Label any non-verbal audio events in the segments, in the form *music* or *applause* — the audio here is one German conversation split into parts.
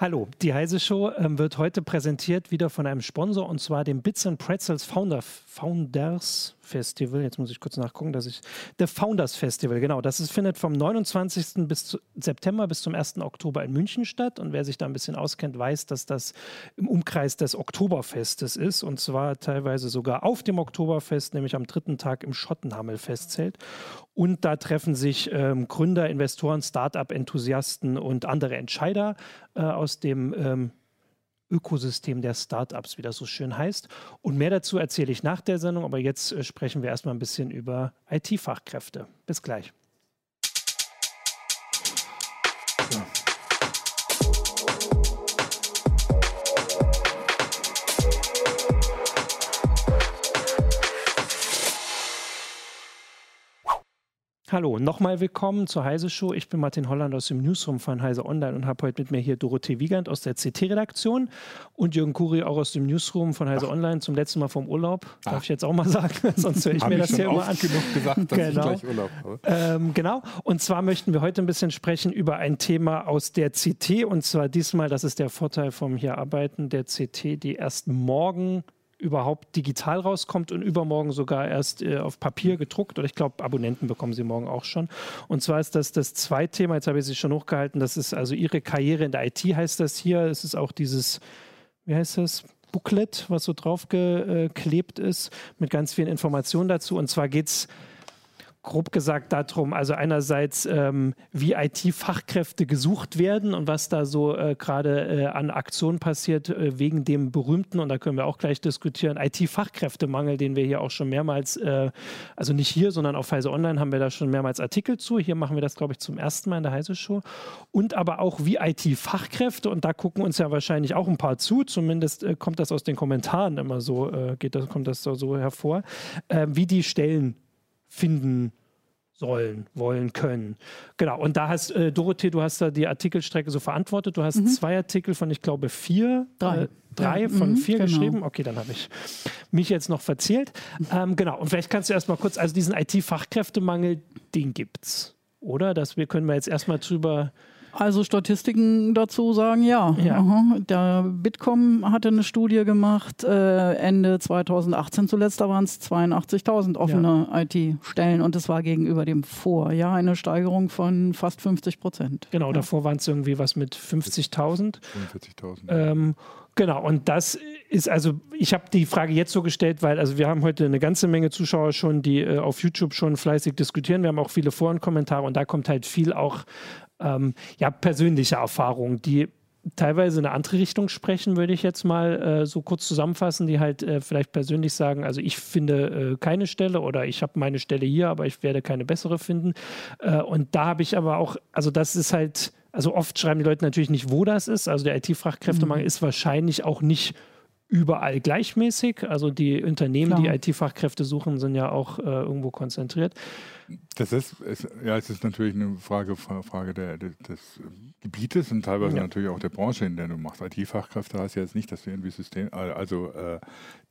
Hallo, die Heise Show ähm, wird heute präsentiert wieder von einem Sponsor und zwar dem Bits and Pretzels Founder, Founders Festival. Jetzt muss ich kurz nachgucken, dass ich. The Founders Festival, genau. Das ist, findet vom 29. Bis zu, September bis zum 1. Oktober in München statt. Und wer sich da ein bisschen auskennt, weiß, dass das im Umkreis des Oktoberfestes ist. Und zwar teilweise sogar auf dem Oktoberfest, nämlich am dritten Tag im Schottenhammel-Festzelt. Und da treffen sich ähm, Gründer, Investoren, Start-up-Enthusiasten und andere Entscheider äh, aus dem ähm, Ökosystem der Startups, wie das so schön heißt. Und mehr dazu erzähle ich nach der Sendung, aber jetzt äh, sprechen wir erstmal ein bisschen über IT-Fachkräfte. Bis gleich. Hallo, nochmal willkommen zur Heise Show. Ich bin Martin Holland aus dem Newsroom von Heise Online und habe heute mit mir hier Dorothee Wiegand aus der CT-Redaktion und Jürgen Kuri auch aus dem Newsroom von Heise Ach. Online zum letzten Mal vom Urlaub. Darf Ach. ich jetzt auch mal sagen, *laughs* sonst höre ich mir ich das hier immer an. genug gesagt, dass genau. ich gleich Urlaub habe. Ähm, genau, und zwar möchten wir heute ein bisschen sprechen über ein Thema aus der CT und zwar diesmal, das ist der Vorteil vom hier arbeiten, der CT, die erst morgen überhaupt digital rauskommt und übermorgen sogar erst äh, auf Papier gedruckt. Oder ich glaube, Abonnenten bekommen sie morgen auch schon. Und zwar ist das das zweite Thema, jetzt habe ich sie schon hochgehalten, das ist also Ihre Karriere in der IT, heißt das hier. Es ist auch dieses, wie heißt das? Booklet, was so draufgeklebt ist, mit ganz vielen Informationen dazu. Und zwar geht es grob gesagt darum, also einerseits, ähm, wie IT-Fachkräfte gesucht werden und was da so äh, gerade äh, an Aktionen passiert äh, wegen dem berühmten, und da können wir auch gleich diskutieren, IT-Fachkräftemangel, den wir hier auch schon mehrmals, äh, also nicht hier, sondern auf Heise Online haben wir da schon mehrmals Artikel zu. Hier machen wir das, glaube ich, zum ersten Mal in der Heise Show. Und aber auch wie IT-Fachkräfte, und da gucken uns ja wahrscheinlich auch ein paar zu, zumindest äh, kommt das aus den Kommentaren immer so, äh, geht das, kommt das so hervor, wie die Stellen finden sollen, wollen, können. Genau, und da hast, äh, Dorothee, du hast da die Artikelstrecke so verantwortet. Du hast mhm. zwei Artikel von, ich glaube, vier, drei, äh, drei ja. von mhm, vier genau. geschrieben. Okay, dann habe ich mich jetzt noch verzählt. Ähm, genau, und vielleicht kannst du erstmal kurz, also diesen IT-Fachkräftemangel, den gibt's, oder? Das wir können wir jetzt erstmal drüber also Statistiken dazu sagen ja. ja. Der Bitkom hatte eine Studie gemacht, äh, Ende 2018 zuletzt, da waren es 82.000 offene ja. IT-Stellen und es war gegenüber dem Vorjahr eine Steigerung von fast 50 Prozent. Genau, ja. davor waren es irgendwie was mit 50.000. 45.000. Ähm, Genau, und das ist also, ich habe die Frage jetzt so gestellt, weil also wir haben heute eine ganze Menge Zuschauer schon, die äh, auf YouTube schon fleißig diskutieren. Wir haben auch viele Forenkommentare und da kommt halt viel auch ähm, ja, persönliche Erfahrungen, die teilweise in eine andere Richtung sprechen, würde ich jetzt mal äh, so kurz zusammenfassen, die halt äh, vielleicht persönlich sagen, also ich finde äh, keine Stelle oder ich habe meine Stelle hier, aber ich werde keine bessere finden. Äh, und da habe ich aber auch, also das ist halt, also oft schreiben die Leute natürlich nicht, wo das ist. Also der IT-Fachkräftemangel mhm. ist wahrscheinlich auch nicht überall gleichmäßig. Also die Unternehmen, Klar. die IT-Fachkräfte suchen, sind ja auch äh, irgendwo konzentriert. Das ist, ist, ja, es ist natürlich eine Frage, Frage der, des Gebietes und teilweise ja. natürlich auch der Branche, in der du machst. IT-Fachkräfte heißt ja jetzt nicht, dass du irgendwie System, also äh,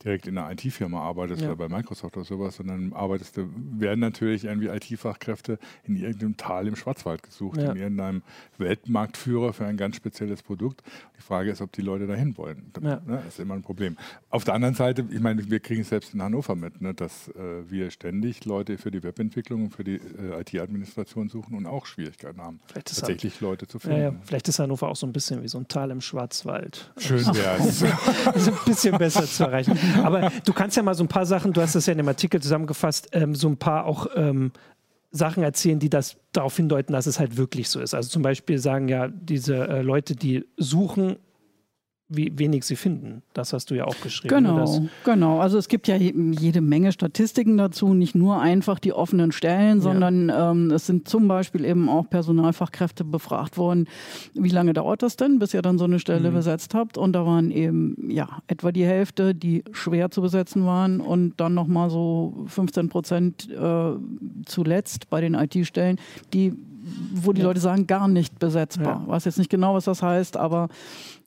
direkt in einer IT-Firma arbeitest ja. oder bei Microsoft oder sowas, sondern arbeitest du, werden natürlich irgendwie IT-Fachkräfte in irgendeinem Tal im Schwarzwald gesucht, ja. in irgendeinem Weltmarktführer für ein ganz spezielles Produkt. Die Frage ist, ob die Leute dahin wollen. Ja. Ne, ist immer ein Problem. Auf der anderen Seite, ich meine, wir kriegen es selbst in Hannover mit, ne, dass äh, wir ständig Leute für die Webentwicklung für die äh, IT-Administration suchen und auch Schwierigkeiten haben, tatsächlich Hannover, Leute zu finden. Ja. Vielleicht ist Hannover auch so ein bisschen wie so ein Tal im Schwarzwald. Schön wäre es. *laughs* ein bisschen besser zu erreichen. Aber du kannst ja mal so ein paar Sachen, du hast das ja in dem Artikel zusammengefasst, ähm, so ein paar auch ähm, Sachen erzählen, die das darauf hindeuten, dass es halt wirklich so ist. Also zum Beispiel sagen ja diese äh, Leute, die suchen wie wenig sie finden. Das hast du ja auch geschrieben. Genau, genau. Also es gibt ja jede Menge Statistiken dazu, nicht nur einfach die offenen Stellen, sondern ja. ähm, es sind zum Beispiel eben auch Personalfachkräfte befragt worden, wie lange dauert das denn, bis ihr dann so eine Stelle mhm. besetzt habt? Und da waren eben ja etwa die Hälfte, die schwer zu besetzen waren und dann nochmal so 15 Prozent äh, zuletzt bei den IT-Stellen, die wo die ja. Leute sagen, gar nicht besetzbar. Ja. Weiß jetzt nicht genau, was das heißt, aber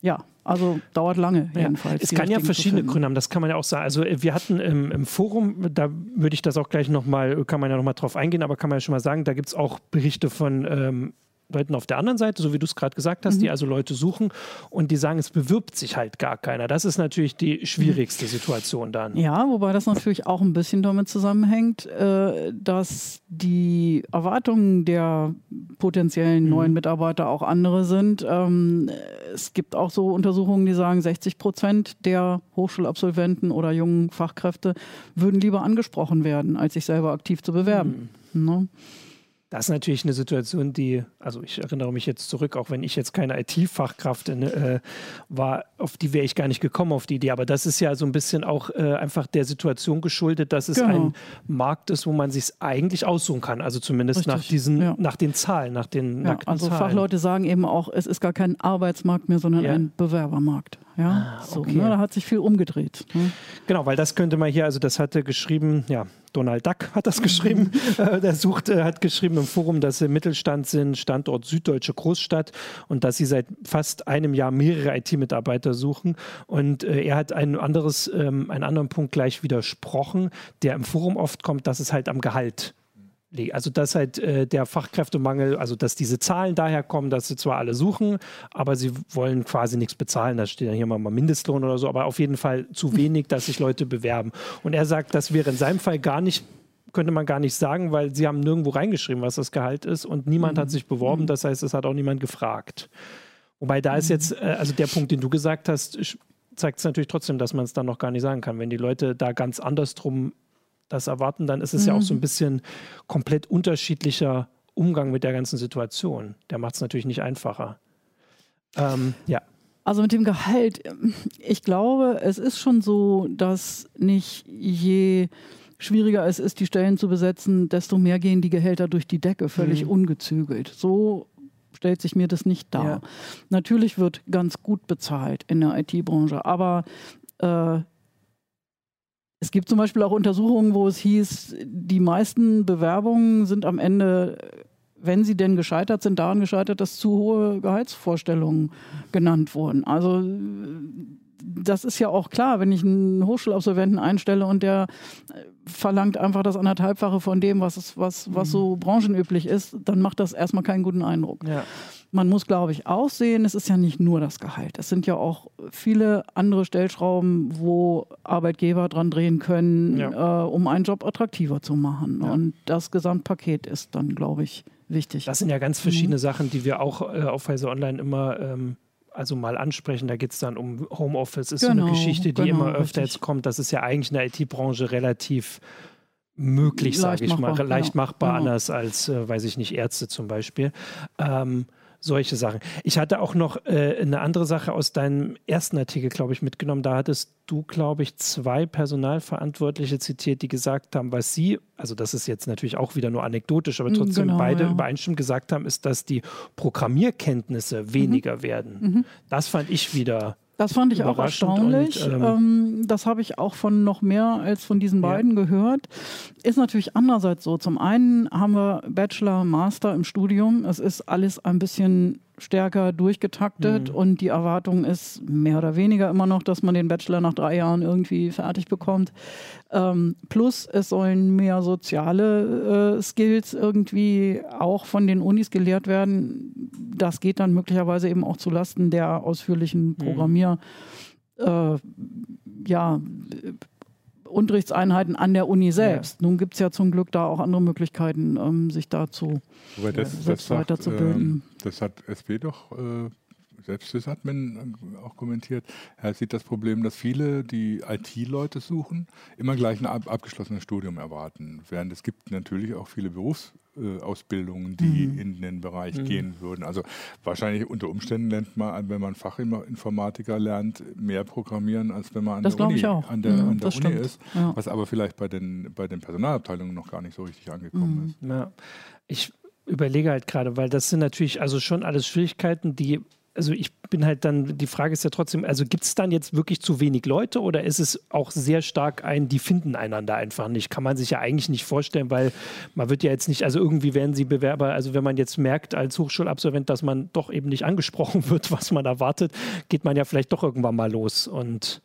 ja, also dauert lange jedenfalls. Ja, es kann ja verschiedene Gründe haben, das kann man ja auch sagen. Also äh, wir hatten im, im Forum, da würde ich das auch gleich nochmal, kann man ja nochmal drauf eingehen, aber kann man ja schon mal sagen, da gibt es auch Berichte von ähm, Leuten auf der anderen Seite, so wie du es gerade gesagt hast, mhm. die also Leute suchen und die sagen, es bewirbt sich halt gar keiner. Das ist natürlich die schwierigste Situation dann. Ja, wobei das natürlich auch ein bisschen damit zusammenhängt, äh, dass die Erwartungen der potenziellen mhm. neuen Mitarbeiter auch andere sind. Ähm, es gibt auch so Untersuchungen, die sagen, 60 Prozent der Hochschulabsolventen oder jungen Fachkräfte würden lieber angesprochen werden, als sich selber aktiv zu bewerben. Mhm. Ne? Das ist natürlich eine Situation, die, also ich erinnere mich jetzt zurück, auch wenn ich jetzt keine IT-Fachkraft äh, war, auf die wäre ich gar nicht gekommen, auf die Idee. Aber das ist ja so ein bisschen auch äh, einfach der Situation geschuldet, dass es genau. ein Markt ist, wo man sich eigentlich aussuchen kann. Also zumindest Richtig, nach diesen, ja. nach den Zahlen, nach den ja, Also Zahlen. Fachleute sagen eben auch, es ist gar kein Arbeitsmarkt mehr, sondern ja. ein Bewerbermarkt. Ja, ah, so, okay. ne, da hat sich viel umgedreht. Ne? Genau, weil das könnte man hier, also das hatte geschrieben, ja, Donald Duck hat das geschrieben. *laughs* äh, der sucht, äh, hat geschrieben im Forum, dass sie Mittelstand sind, Standort Süddeutsche Großstadt und dass sie seit fast einem Jahr mehrere IT-Mitarbeiter suchen. Und äh, er hat ein anderes, ähm, einen anderen Punkt gleich widersprochen, der im Forum oft kommt, dass es halt am Gehalt also dass halt äh, der Fachkräftemangel, also dass diese Zahlen daher kommen, dass sie zwar alle suchen, aber sie wollen quasi nichts bezahlen. Da steht dann hier mal Mindestlohn oder so, aber auf jeden Fall zu wenig, dass sich Leute bewerben. Und er sagt, das wäre in seinem Fall gar nicht könnte man gar nicht sagen, weil sie haben nirgendwo reingeschrieben, was das Gehalt ist und niemand mhm. hat sich beworben. Mhm. Das heißt, es hat auch niemand gefragt. Wobei da ist jetzt, äh, also der Punkt, den du gesagt hast, zeigt es natürlich trotzdem, dass man es dann noch gar nicht sagen kann. Wenn die Leute da ganz andersrum das erwarten, dann ist es mhm. ja auch so ein mhm. bisschen komplett unterschiedlicher Umgang mit der ganzen Situation. Der macht es natürlich nicht einfacher. Ähm, ja. Also mit dem Gehalt, ich glaube, es ist schon so, dass nicht je schwieriger es ist, die Stellen zu besetzen, desto mehr gehen die Gehälter durch die Decke, völlig mhm. ungezügelt. So stellt sich mir das nicht dar. Ja. Natürlich wird ganz gut bezahlt in der IT-Branche, aber äh, es gibt zum Beispiel auch Untersuchungen, wo es hieß, die meisten Bewerbungen sind am Ende, wenn sie denn gescheitert sind, daran gescheitert, dass zu hohe Gehaltsvorstellungen genannt wurden. Also das ist ja auch klar, wenn ich einen Hochschulabsolventen einstelle und der verlangt einfach das anderthalbfache von dem, was, was, was so mhm. branchenüblich ist, dann macht das erstmal keinen guten Eindruck. Ja. Man muss, glaube ich, auch sehen, es ist ja nicht nur das Gehalt. Es sind ja auch viele andere Stellschrauben, wo Arbeitgeber dran drehen können, ja. äh, um einen Job attraktiver zu machen. Ja. Und das Gesamtpaket ist dann, glaube ich, wichtig. Das sind ja ganz verschiedene mhm. Sachen, die wir auch äh, auf Weise Online immer ähm, also mal ansprechen. Da geht es dann um Homeoffice. Ist genau, so eine genau, Geschichte, die genau, immer öfter richtig. jetzt kommt. Das ist ja eigentlich in der IT-Branche relativ möglich, sage ich mal, leicht machbar, genau. anders als, äh, weiß ich nicht, Ärzte zum Beispiel. Ähm, solche Sachen. Ich hatte auch noch äh, eine andere Sache aus deinem ersten Artikel, glaube ich, mitgenommen. Da hattest du, glaube ich, zwei Personalverantwortliche zitiert, die gesagt haben, was sie, also das ist jetzt natürlich auch wieder nur anekdotisch, aber trotzdem genau, beide ja. übereinstimmend gesagt haben, ist, dass die Programmierkenntnisse weniger mhm. werden. Mhm. Das fand ich wieder das fand ich auch erstaunlich. Und, ähm, ähm, das habe ich auch von noch mehr als von diesen beiden ja. gehört. Ist natürlich andererseits so. Zum einen haben wir Bachelor, Master im Studium. Es ist alles ein bisschen stärker durchgetaktet mhm. und die Erwartung ist mehr oder weniger immer noch, dass man den Bachelor nach drei Jahren irgendwie fertig bekommt. Ähm, plus es sollen mehr soziale äh, Skills irgendwie auch von den Unis gelehrt werden. Das geht dann möglicherweise eben auch zulasten der ausführlichen mhm. Programmier. Mhm. Äh, ja, Unterrichtseinheiten an der Uni selbst. Ja. Nun gibt es ja zum Glück da auch andere Möglichkeiten, ähm, sich dazu das, das weiterzubilden. Äh, das hat SB doch äh, selbst das Admin äh, auch kommentiert. Er sieht das Problem, dass viele, die IT-Leute suchen, immer gleich ein ab abgeschlossenes Studium erwarten. Während es gibt natürlich auch viele Berufsausbildungen, die mhm. in den Bereich mhm. gehen würden. Also wahrscheinlich unter Umständen lernt man, wenn man Fachinformatiker lernt, mehr Programmieren, als wenn man an das der Uni, an der, mhm, an der Uni ist. Ja. Was aber vielleicht bei den, bei den Personalabteilungen noch gar nicht so richtig angekommen mhm. ist. Ja. Ich überlege halt gerade, weil das sind natürlich also schon alles Schwierigkeiten, die also ich bin halt dann, die Frage ist ja trotzdem, also gibt es dann jetzt wirklich zu wenig Leute oder ist es auch sehr stark ein, die finden einander einfach nicht? Kann man sich ja eigentlich nicht vorstellen, weil man wird ja jetzt nicht, also irgendwie werden sie Bewerber, also wenn man jetzt merkt als Hochschulabsolvent, dass man doch eben nicht angesprochen *laughs* wird, was man erwartet, geht man ja vielleicht doch irgendwann mal los und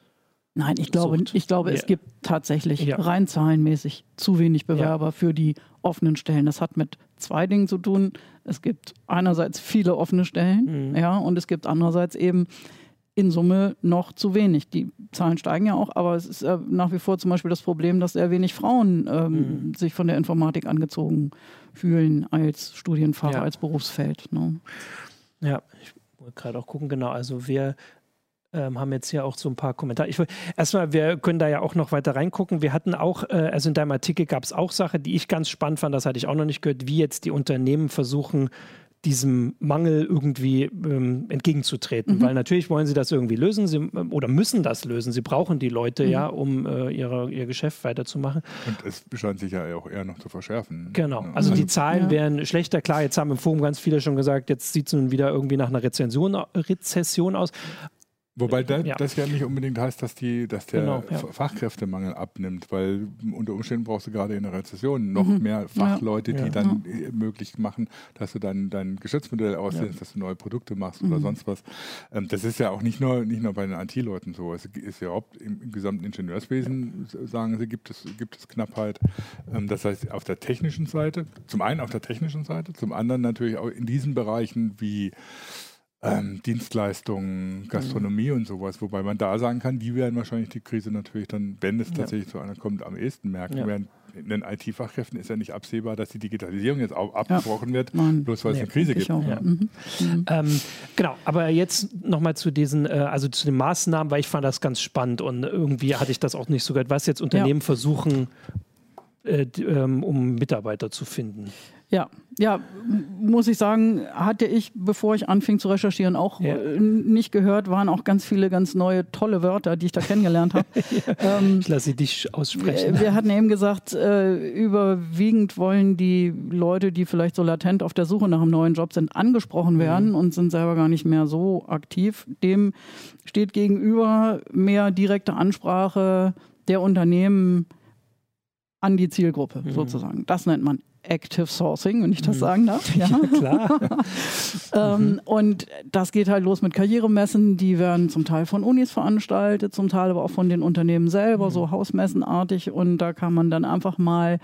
Nein, ich glaube, Sucht. ich glaube Ja. es gibt tatsächlich Ja. rein zahlenmäßig zu wenig Bewerber für die offenen Stellen. Das hat mit zwei Dingen zu tun. Es gibt einerseits viele offene Stellen, Mhm. ja, und es gibt andererseits eben in Summe noch zu wenig. Die Zahlen steigen ja auch, aber es ist äh, nach wie vor zum Beispiel das Problem, dass sehr wenig Frauen ähm, Mhm. sich von der Informatik angezogen fühlen als Studienfach, Ja. als Berufsfeld. Ne? Ja, ich wollte gerade auch gucken, genau. Also wir ähm, haben jetzt hier auch so ein paar Kommentare. Ich erstmal, wir können da ja auch noch weiter reingucken. Wir hatten auch, äh, also in deinem Artikel gab es auch Sachen, die ich ganz spannend fand, das hatte ich auch noch nicht gehört, wie jetzt die Unternehmen versuchen, diesem Mangel irgendwie ähm, entgegenzutreten. Mhm. Weil natürlich wollen sie das irgendwie lösen sie, ähm, oder müssen das lösen. Sie brauchen die Leute Mhm. ja, um äh, ihre, ihr Geschäft weiterzumachen. Und es scheint sich ja auch eher noch zu verschärfen. Genau. Also die Zahlen Ja. wären schlechter. Klar, jetzt haben im Forum ganz viele schon gesagt, jetzt sieht es nun wieder irgendwie nach einer Rezension, Rezession aus. Wobei da, Ja. das ja nicht unbedingt heißt, dass, die, dass der Genau, ja. Fachkräftemangel abnimmt, weil unter Umständen brauchst du gerade in der Rezession noch Mhm. mehr Fachleute, die Ja. dann äh, möglich machen, dass du dann dein Geschäftsmodell ausdehnst, dass du neue Produkte machst oder Mhm. sonst was. Ähm, das ist ja auch nicht nur, nicht nur bei den IT-Leuten so. Es ist ja überhaupt im, im gesamten Ingenieurswesen, sagen sie, gibt es, gibt es Knappheit. Ähm, das heißt, auf der technischen Seite, zum einen auf der technischen Seite, zum anderen natürlich auch in diesen Bereichen wie ähm, Dienstleistungen, Gastronomie und sowas, wobei man da sagen kann, die werden wahrscheinlich die Krise natürlich dann, wenn es Ja. tatsächlich zu einer kommt, am ehesten merken. Ja. Während in den IT-Fachkräften ist ja nicht absehbar, dass die Digitalisierung jetzt auch abgebrochen wird, Nein. bloß weil es Nee, eine Krise gibt. auch. Ja. Mhm. Mhm. Ähm, genau, aber jetzt nochmal zu diesen, äh, also zu den Maßnahmen, weil ich fand das ganz spannend und irgendwie hatte ich das auch nicht so gehört, was jetzt Unternehmen versuchen, äh, ähm, um Mitarbeiter zu finden. Ja, ja, muss ich sagen, hatte ich, bevor ich anfing zu recherchieren, auch Ja. äh, nicht gehört, waren auch ganz viele ganz neue, tolle Wörter, die ich da kennengelernt habe. *laughs* ähm, Ich lasse sie dich aussprechen. wir wir hatten eben gesagt, äh, überwiegend wollen die Leute, die vielleicht so latent auf der Suche nach einem neuen Job sind, angesprochen werden und sind selber gar nicht mehr so aktiv. Dem steht gegenüber mehr direkte Ansprache der Unternehmen an die Zielgruppe Mhm. sozusagen. Das nennt man Active Sourcing, wenn ich das Mhm. sagen darf. *laughs* Ja. Klar. *laughs* Ähm, und das geht halt los mit Karrieremessen, die werden zum Teil von Unis veranstaltet, zum Teil aber auch von den Unternehmen selber, so hausmessenartig. Und da kann man dann einfach mal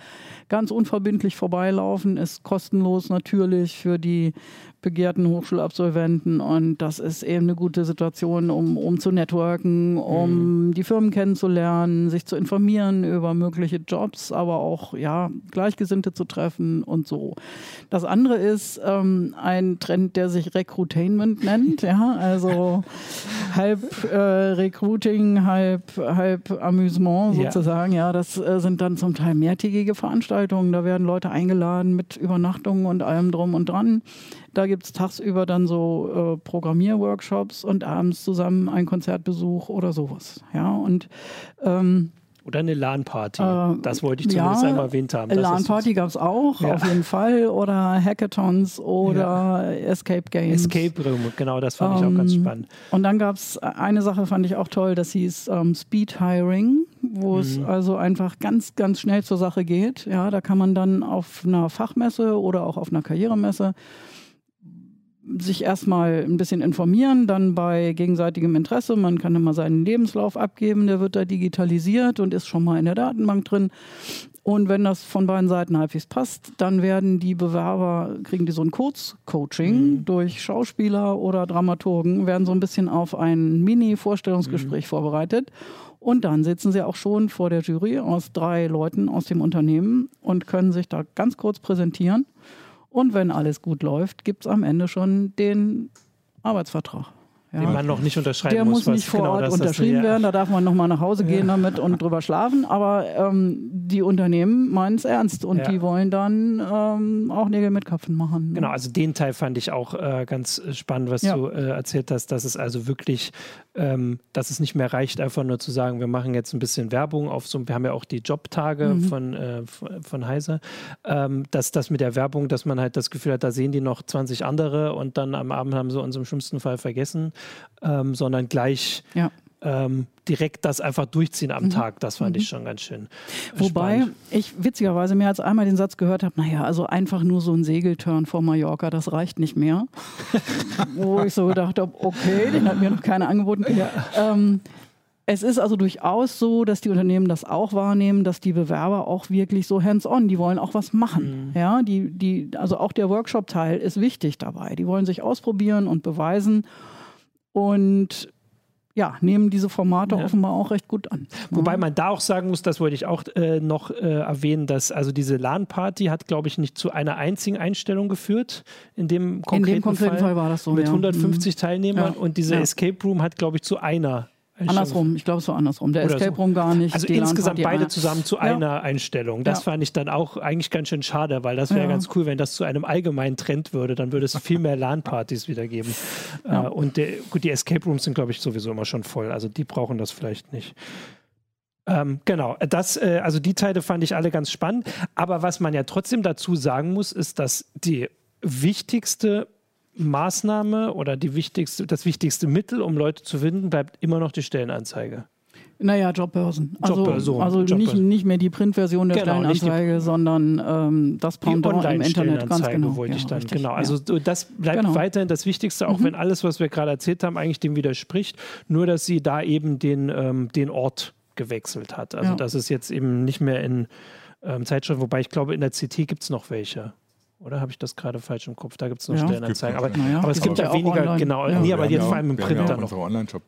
ganz unverbindlich vorbeilaufen, ist kostenlos natürlich für die begehrten Hochschulabsolventen und das ist eben eine gute Situation, um, um zu networken, um die Firmen kennenzulernen, sich zu informieren über mögliche Jobs, aber auch ja, Gleichgesinnte zu treffen und so. Das andere ist ähm, ein Trend, der sich Recruitainment nennt, ja, also *laughs* halb äh, Recruiting, halb, halb Amüsement Ja. sozusagen, ja, das äh, sind dann zum Teil mehrtägige Veranstaltungen, da werden Leute eingeladen mit Übernachtungen und allem drum und dran. Da gibt es tagsüber dann so äh, Programmierworkshops und abends zusammen ein Konzertbesuch oder sowas. Ja, und ähm, Oder eine LAN-Party. Äh, das wollte ich zumindest ja, einmal erwähnt haben. LAN-Party gab es auch, Ja. auf jeden Fall. Oder Hackathons oder Escape Games. Escape Room, genau, das fand ich auch ganz Ähm, spannend. Und dann gab es eine Sache, fand ich auch toll, das hieß ähm, Speed Hiring, wo es Mhm. also einfach ganz, ganz schnell zur Sache geht. Ja, da kann man dann auf einer Fachmesse oder auch auf einer Karrieremesse sich erstmal ein bisschen informieren, dann bei gegenseitigem Interesse. Man kann immer seinen Lebenslauf abgeben, der wird da digitalisiert und ist schon mal in der Datenbank drin. Und wenn das von beiden Seiten halbwegs passt, dann werden die Bewerber, kriegen die so ein Kurzcoaching Mhm. durch Schauspieler oder Dramaturgen, werden so ein bisschen auf ein Mini-Vorstellungsgespräch vorbereitet. Und dann sitzen sie auch schon vor der Jury aus drei Leuten aus dem Unternehmen und können sich da ganz kurz präsentieren. Und wenn alles gut läuft, gibt es am Ende schon den Arbeitsvertrag. Ja. Den man noch nicht unterschreiben Der muss. muss was- nicht vor genau, Ort unterschrieben ja. werden, da darf man nochmal nach Hause gehen damit und drüber schlafen. Aber ähm, die Unternehmen meinen es ernst und Ja. die wollen dann ähm, auch Nägel mit Köpfen machen. ne? Genau, also den Teil fand ich auch äh, ganz spannend, was Ja. du äh, erzählt hast, dass es also wirklich, ähm, dass es nicht mehr reicht, einfach nur zu sagen, wir machen jetzt ein bisschen Werbung auf so, wir haben ja auch die Jobtage Mhm. von, äh, von, von Heise, ähm, dass das mit der Werbung, dass man halt das Gefühl hat, da sehen die noch 20 andere und dann am Abend haben sie uns im schlimmsten Fall vergessen, ähm, sondern gleich Ja. ähm, direkt das einfach durchziehen am Tag, das fand ich schon ganz schön. Mhm. Wobei spannend. ich witzigerweise mehr als einmal den Satz gehört habe, naja, also einfach nur so ein Segelturn vor Mallorca, das reicht nicht mehr. *laughs* Wo ich so gedacht habe, okay, den hat mir noch keiner angeboten. Ähm, es ist also durchaus so, dass die Unternehmen das auch wahrnehmen, dass die Bewerber auch wirklich so hands-on, die wollen auch was machen. Mhm. Ja, die, die, also auch der Workshop-Teil ist wichtig dabei. Die wollen sich ausprobieren und beweisen. Und ja, nehmen diese Formate ja. offenbar auch recht gut an. Wobei man da auch sagen muss, das wollte ich auch äh, noch äh, erwähnen, dass also diese LAN-Party hat, glaube ich, nicht zu einer einzigen Einstellung geführt. In dem konkreten, in dem konkreten Fall, Fall, war das so. Mit ja. 150 mhm. Teilnehmern ja. und diese Escape Room hat, glaube ich, zu einer Andersrum, ich glaube, es war andersrum. Der Oder Escape Room gar nicht. Also insgesamt beide zusammen zu ja. einer Einstellung. Das ja. fand ich dann auch eigentlich ganz schön schade, weil das wäre ja. ganz cool, wenn das zu einem allgemeinen Trend würde. Dann würde es viel mehr LAN-Partys wieder geben. *laughs* Äh, und der, gut, die Escape Rooms sind, glaube ich, sowieso immer schon voll. Also die brauchen das vielleicht nicht. Ähm, genau, das, äh, also die Teile fand ich alle ganz spannend. Aber was man ja trotzdem dazu sagen muss, ist, dass die wichtigste Maßnahme oder die wichtigste, das wichtigste Mittel, um Leute zu finden, bleibt immer noch die Stellenanzeige. Naja, Jobbörsen. Also, Jobbörsen. also Jobbörsen. Nicht, nicht mehr die Printversion der genau, Stellenanzeige, die, sondern ähm, das Pendant im Internet. Ganz genau. wollte ja, ich dann. Richtig, genau. Also das bleibt genau. weiterhin das Wichtigste, auch mhm. wenn alles, was wir gerade erzählt haben, eigentlich dem widerspricht. Nur, dass sie da eben den, ähm, den Ort gewechselt hat. Also ja. das ist jetzt eben nicht mehr in ähm, Zeitschrift, wobei ich glaube, in der CT gibt es noch welche. Oder habe ich das gerade falsch im Kopf? Da gibt es noch ja. Stellenanzeigen. Aber, ja. aber, es gibt ja weniger, online. genau, ja. nee, aber jetzt vor allem im Print dann noch.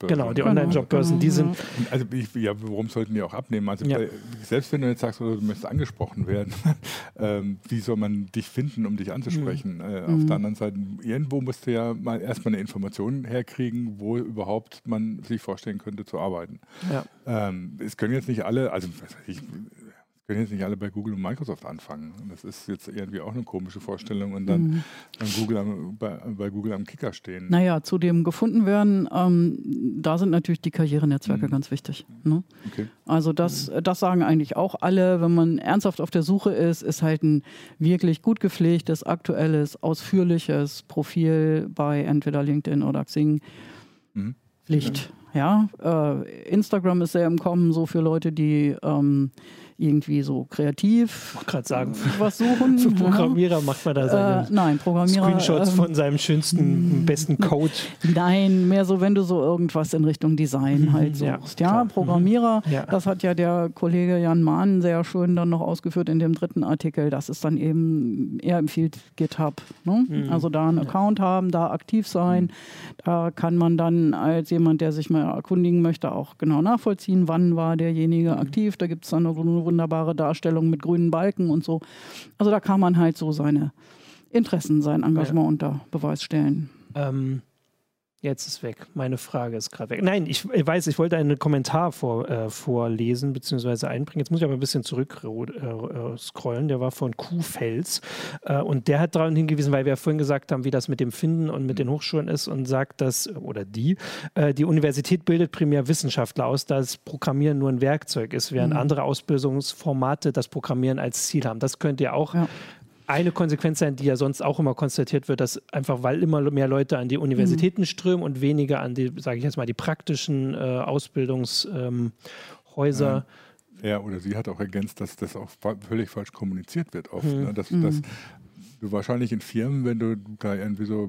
Genau, die Online-Jobbörsen, die sind. Also, ich, ja, warum sollten die auch abnehmen? Also, bei, selbst wenn du jetzt sagst, du möchtest angesprochen werden, *laughs* ähm, wie soll man dich finden, um dich anzusprechen? Mhm. Äh, auf mhm. der anderen Seite, irgendwo musst du ja mal erstmal eine Information herkriegen, wo überhaupt man sich vorstellen könnte zu arbeiten. Ähm, es können jetzt nicht alle, also, ich, können jetzt nicht alle bei Google und Microsoft anfangen. Das ist jetzt irgendwie auch eine komische Vorstellung und dann mhm. Google am, bei, bei, Google am Kicker stehen. Naja, zu dem gefunden werden, ähm, da sind natürlich die Karrierenetzwerke mhm. ganz wichtig. Ne? Okay. Also das, das sagen eigentlich auch alle, wenn man ernsthaft auf der Suche ist, ist halt ein wirklich gut gepflegtes, aktuelles, ausführliches Profil bei entweder LinkedIn oder Xing. Mhm. Pflicht. Ja, äh, Instagram ist sehr im Kommen, so für Leute, die ähm, irgendwie so kreativ ich gerade sagen, was suchen. *laughs* Für Programmierer ja. macht man da seine äh, nein, Programmierer, Screenshots ähm, von seinem schönsten, besten Code. Nein, mehr so, wenn du so irgendwas in Richtung Design mhm, halt suchst. Ja, ja Programmierer, mhm. ja. das hat ja der Kollege Jan Mahn sehr schön dann noch ausgeführt in dem dritten Artikel. Das ist dann eben, er empfiehlt GitHub. Ne? Mhm. Also da einen Account haben, da aktiv sein. Mhm. Da kann man dann als jemand, der sich mal erkundigen möchte, auch genau nachvollziehen, wann war derjenige mhm. aktiv. Da gibt es dann so eine wunderbare Darstellung mit grünen Balken und so. Also da kann man halt so seine Interessen, sein Engagement ja. unter Beweis stellen. Ähm, Jetzt ist weg. Meine Frage ist gerade weg. Nein, ich, ich, weiß, ich wollte einen Kommentar vor, äh, vorlesen bzw. einbringen. Jetzt muss ich aber ein bisschen zurück äh, scrollen. Der war von Kuhfels. Äh, und der hat darauf hingewiesen, weil wir ja vorhin gesagt haben, wie das mit dem Finden und mit den Hochschulen ist und sagt, dass, oder die, äh, die Universität bildet primär Wissenschaftler aus, da das Programmieren nur ein Werkzeug ist, während mhm. andere Ausbildungsformate das Programmieren als Ziel haben. Das könnte ja auch ja eine Konsequenz sein, die ja sonst auch immer konstatiert wird, dass einfach, weil immer mehr Leute an die Universitäten mhm. strömen und weniger an die, sage ich jetzt mal, die praktischen äh, Ausbildungshäuser. Ähm, ja. ja. oder sie hat auch ergänzt, dass das auch völlig falsch kommuniziert wird oft. Mhm. Ne? Dass, mhm. dass du wahrscheinlich in Firmen, wenn du da irgendwie so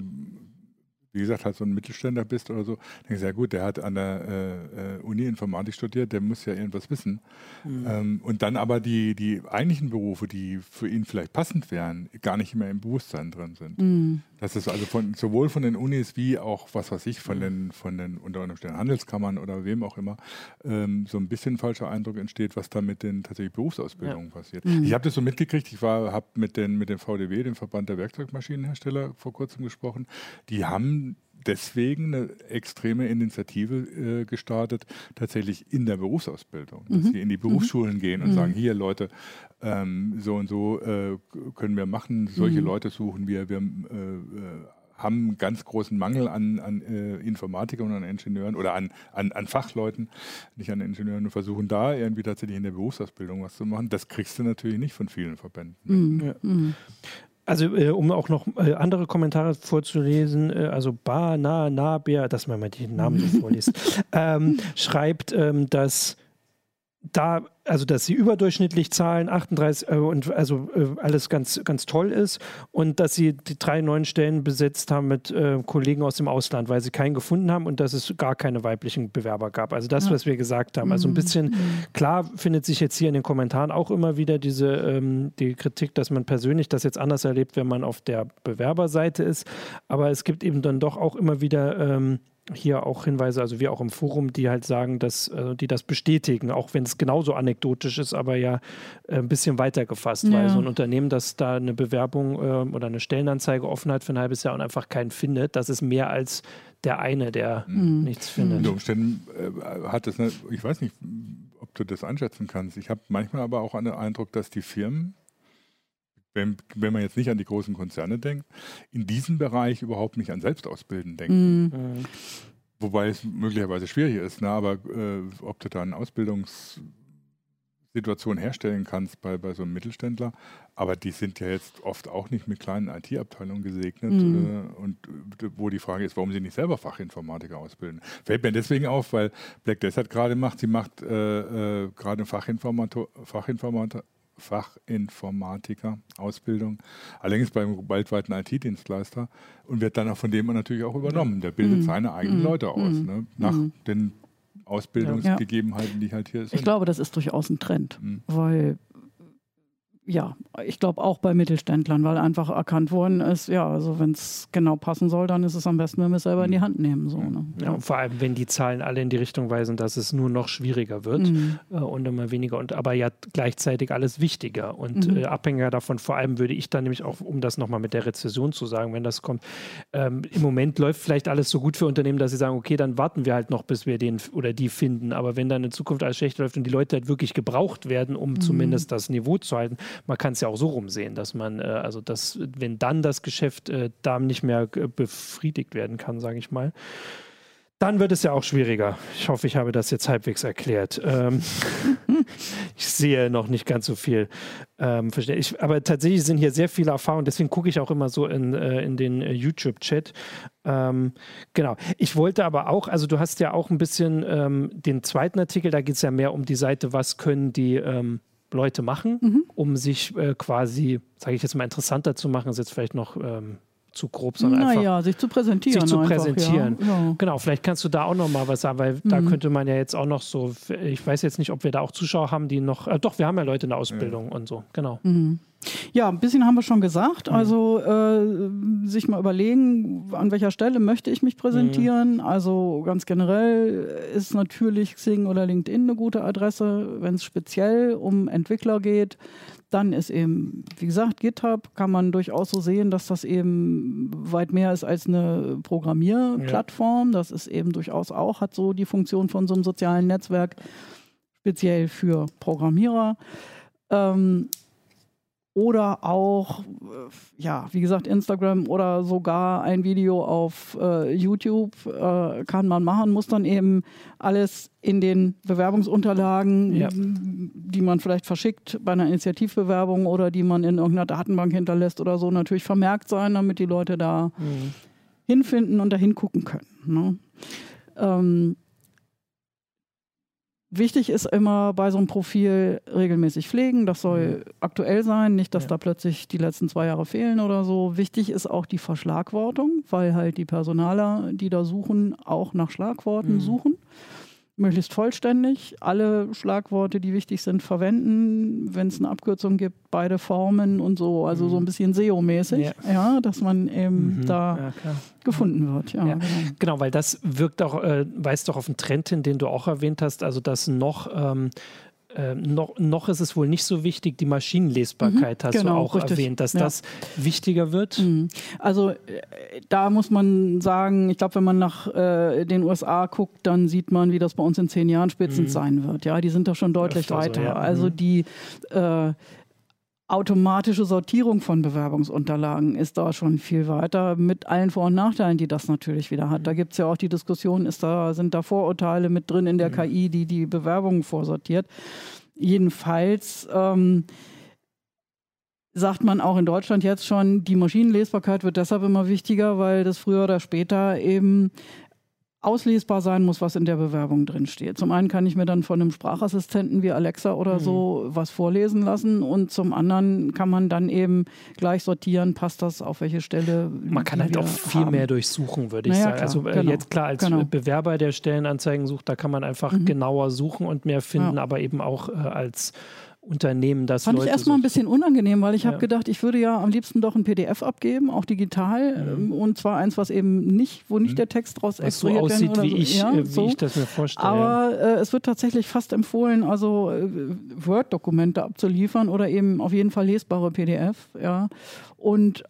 wie gesagt, halt so ein Mittelständler bist oder so, denkst du, ja gut, der hat an der äh, äh, Uni Informatik studiert, der muss ja irgendwas wissen. Mhm. Ähm, und dann aber die, die eigentlichen Berufe, die für ihn vielleicht passend wären, gar nicht mehr im Bewusstsein drin sind. Mhm. Das ist also von, sowohl von den Unis wie auch, was weiß ich, von den, von den unter anderem Handelskammern oder wem auch immer, ähm, so ein bisschen falscher Eindruck entsteht, was da mit den tatsächlich Berufsausbildungen ja. passiert. Mhm. Ich habe das so mitgekriegt, ich habe mit, den, mit dem VDW, dem Verband der Werkzeugmaschinenhersteller, vor kurzem gesprochen. Die haben deswegen eine extreme Initiative äh, gestartet, tatsächlich in der Berufsausbildung, dass mhm. sie in die Berufsschulen mhm. gehen und mhm. sagen, hier Leute, ähm, so und so äh, können wir machen, solche mhm. Leute suchen wir, wir äh, äh, haben einen ganz großen Mangel an, an äh, Informatikern und an Ingenieuren oder an, an, an Fachleuten, nicht an Ingenieuren, und versuchen da irgendwie tatsächlich in der Berufsausbildung was zu machen. Das kriegst du natürlich nicht von vielen Verbänden. Mhm. Ja. Also, äh, um auch noch äh, andere Kommentare vorzulesen, äh, also Ba, Na, Na, Bär, dass man mal die Namen so *laughs* vorliest, ähm, schreibt, ähm, dass da also dass sie überdurchschnittlich zahlen, 38 äh, und also äh, alles ganz, ganz toll ist und dass sie die drei neuen Stellen besetzt haben mit äh, Kollegen aus dem Ausland, weil sie keinen gefunden haben und dass es gar keine weiblichen Bewerber gab. Also das, ja. was wir gesagt haben. Also ein mhm. bisschen, mhm. klar findet sich jetzt hier in den Kommentaren auch immer wieder diese ähm, die Kritik, dass man persönlich das jetzt anders erlebt, wenn man auf der Bewerberseite ist. Aber es gibt eben dann doch auch immer wieder ähm, hier auch Hinweise, also wir auch im Forum, die halt sagen, dass äh, die das bestätigen, auch wenn es genauso anekdotisch ist, aber ja äh, ein bisschen weiter gefasst, ja. weil so ein Unternehmen, das da eine Bewerbung äh, oder eine Stellenanzeige offen hat für ein halbes Jahr und einfach keinen findet, das ist mehr als der eine, der mhm. nichts findet. Unter Umständen äh, hat es, eine, ich weiß nicht, ob du das einschätzen kannst. Ich habe manchmal aber auch den Eindruck, dass die Firmen wenn, wenn man jetzt nicht an die großen Konzerne denkt, in diesem Bereich überhaupt nicht an Selbstausbilden denken. Mhm. Wobei es möglicherweise schwierig ist, ne? aber äh, ob du da eine Ausbildungssituation herstellen kannst bei, bei so einem Mittelständler, aber die sind ja jetzt oft auch nicht mit kleinen IT-Abteilungen gesegnet mhm. äh, und äh, wo die Frage ist, warum sie nicht selber Fachinformatiker ausbilden. Fällt mir deswegen auf, weil Black hat gerade gemacht, sie macht äh, äh gerade Fachinformator, Fachinformator Fachinformatiker-Ausbildung, allerdings beim weltweiten IT-Dienstleister und wird dann auch von dem natürlich auch übernommen. Der bildet mhm. seine eigenen mhm. Leute aus, mhm. ne? nach mhm. den Ausbildungsgegebenheiten, die halt hier sind. Ich glaube, das ist durchaus ein Trend, mhm. weil ja, ich glaube auch bei Mittelständlern, weil einfach erkannt worden ist, ja, also wenn es genau passen soll, dann ist es am besten, wenn wir es selber in die mhm. Hand nehmen. So, ne? ja, und vor allem, wenn die Zahlen alle in die Richtung weisen, dass es nur noch schwieriger wird mhm. äh, und immer weniger und aber ja gleichzeitig alles wichtiger und mhm. äh, abhängiger davon, vor allem würde ich dann nämlich auch, um das nochmal mit der Rezession zu sagen, wenn das kommt, ähm, im Moment läuft vielleicht alles so gut für Unternehmen, dass sie sagen, okay, dann warten wir halt noch, bis wir den oder die finden, aber wenn dann in Zukunft alles schlecht läuft und die Leute halt wirklich gebraucht werden, um mhm. zumindest das Niveau zu halten, man kann es ja auch so rumsehen, dass man, äh, also dass, wenn dann das Geschäft äh, da nicht mehr äh, befriedigt werden kann, sage ich mal, dann wird es ja auch schwieriger. Ich hoffe, ich habe das jetzt halbwegs erklärt. Ähm, *laughs* ich sehe noch nicht ganz so viel. Ähm, ich, aber tatsächlich sind hier sehr viele Erfahrungen, deswegen gucke ich auch immer so in, äh, in den äh, YouTube-Chat. Ähm, genau. Ich wollte aber auch, also du hast ja auch ein bisschen ähm, den zweiten Artikel, da geht es ja mehr um die Seite, was können die ähm, Leute machen, mhm. um sich äh, quasi, sage ich jetzt mal, interessanter zu machen, ist jetzt vielleicht noch ähm, zu grob, sondern naja, einfach ja, sich zu präsentieren. Sich zu einfach, präsentieren. Ja, ja. Genau, vielleicht kannst du da auch noch mal was sagen, weil mhm. da könnte man ja jetzt auch noch so, ich weiß jetzt nicht, ob wir da auch Zuschauer haben, die noch, äh, doch, wir haben ja Leute in der Ausbildung und so, genau. Mhm. Ja, ein bisschen haben wir schon gesagt. Mhm. Also äh, sich mal überlegen, an welcher Stelle möchte ich mich präsentieren. Mhm. Also ganz generell ist natürlich Xing oder LinkedIn eine gute Adresse, wenn es speziell um Entwickler geht. Dann ist eben, wie gesagt, GitHub kann man durchaus so sehen, dass das eben weit mehr ist als eine Programmierplattform. Ja. Das ist eben durchaus auch, hat so die Funktion von so einem sozialen Netzwerk, speziell für Programmierer. Ähm, oder auch, äh, ja, wie gesagt, Instagram oder sogar ein Video auf äh, YouTube äh, kann man machen, muss dann eben alles in den Bewerbungsunterlagen, ja. die man vielleicht verschickt bei einer Initiativbewerbung oder die man in irgendeiner Datenbank hinterlässt oder so, natürlich vermerkt sein, damit die Leute da mhm. hinfinden und da hingucken können. Ne? Ähm, Wichtig ist immer bei so einem Profil regelmäßig pflegen. Das soll mhm. aktuell sein, nicht, dass ja. da plötzlich die letzten zwei Jahre fehlen oder so. Wichtig ist auch die Verschlagwortung, weil halt die Personaler, die da suchen, auch nach Schlagworten mhm. suchen möglichst vollständig, alle Schlagworte, die wichtig sind, verwenden. Wenn es eine Abkürzung gibt, beide Formen und so, also mhm. so ein bisschen SEO-mäßig, ja. ja. dass man eben mhm. da ja, gefunden wird. Ja, genau. genau. weil das wirkt auch, äh, weist doch auf einen Trend hin, den du auch erwähnt hast, also dass noch ähm, äh, noch, noch ist es wohl nicht so wichtig, die Maschinenlesbarkeit mhm, hast genau, du auch richtig. erwähnt, dass ja. das wichtiger wird. Mhm. Also äh, da muss man sagen, ich glaube, wenn man nach äh, den USA guckt, dann sieht man, wie das bei uns in zehn Jahren spätestens mhm. sein wird. Ja, die sind da schon deutlich Öfter weiter. So, ja. Also mhm. die äh, automatische Sortierung von Bewerbungsunterlagen ist da schon viel weiter, mit allen Vor- und Nachteilen, die das natürlich wieder hat. Da gibt es ja auch die Diskussion, ist da, sind da Vorurteile mit drin in der mhm. KI, die die Bewerbungen vorsortiert. Jedenfalls ähm, sagt man auch in Deutschland jetzt schon, die Maschinenlesbarkeit wird deshalb immer wichtiger, weil das früher oder später eben auslesbar sein muss, was in der Bewerbung drin steht. Zum einen kann ich mir dann von einem Sprachassistenten wie Alexa oder mhm. so was vorlesen lassen und zum anderen kann man dann eben gleich sortieren, passt das auf welche Stelle. Man kann halt auch viel haben. mehr durchsuchen, würde ich naja, sagen. Klar, also äh, genau, jetzt klar, als genau. Bewerber, der Stellenanzeigen sucht, da kann man einfach mhm. genauer suchen und mehr finden, ja. aber eben auch äh, als Unternehmen das Fand Leute ich erstmal ein bisschen unangenehm, weil ich ja. habe gedacht, ich würde ja am liebsten doch ein PDF abgeben, auch digital. Mhm. Und zwar eins, was eben nicht, wo nicht mhm. der Text draus was so aussieht, wie, so. ich, ja, wie so. ich das mir vorstelle. Aber äh, es wird tatsächlich fast empfohlen, also äh, Word-Dokumente abzuliefern oder eben auf jeden Fall lesbare PDF. Ja. Und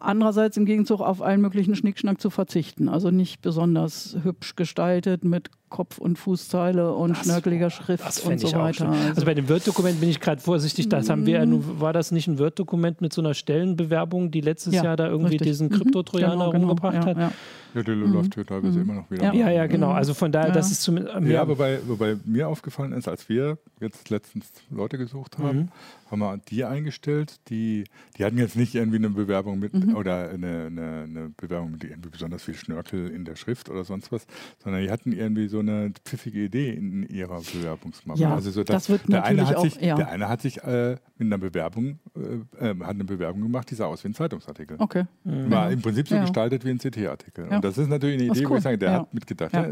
andererseits im Gegenzug auf allen möglichen Schnickschnack zu verzichten. Also nicht besonders hübsch gestaltet mit Kopf- und Fußzeile und das, schnörkeliger Schrift und so weiter. Also, also, bei dem Word-Dokument bin ich gerade vorsichtig. Das haben wir ja nun, war das nicht ein Word-Dokument mit so einer Stellenbewerbung, die letztes ja, Jahr da irgendwie richtig. diesen Kryptotrojaner mhm, genau, genau, rumgebracht ja, hat? Ja. Ja, der mhm. läuft hier teilweise mhm. immer noch wieder. Ja, ja, ja genau. Also von daher, das ist zumindest. Ja, wobei, wobei mir aufgefallen ist, als wir jetzt letztens Leute gesucht haben, mhm. haben wir die eingestellt, die, die hatten jetzt nicht irgendwie eine Bewerbung mit mhm. oder eine, eine, eine, Bewerbung mit irgendwie besonders viel Schnörkel in der Schrift oder sonst was, sondern die hatten irgendwie so eine pfiffige Idee in ihrer Bewerbungsmappe. Ja, also so, dass, das wird der eine hat auch, sich, ja. Der eine hat sich äh, mit einer Bewerbung, äh, äh, hat eine Bewerbung gemacht, die sah aus wie ein Zeitungsartikel. Okay. War im Prinzip so gestaltet wie ein CT-Artikel. Und das ist natürlich eine Idee, cool. wo ich sage, der ja. hat mitgedacht. Ja.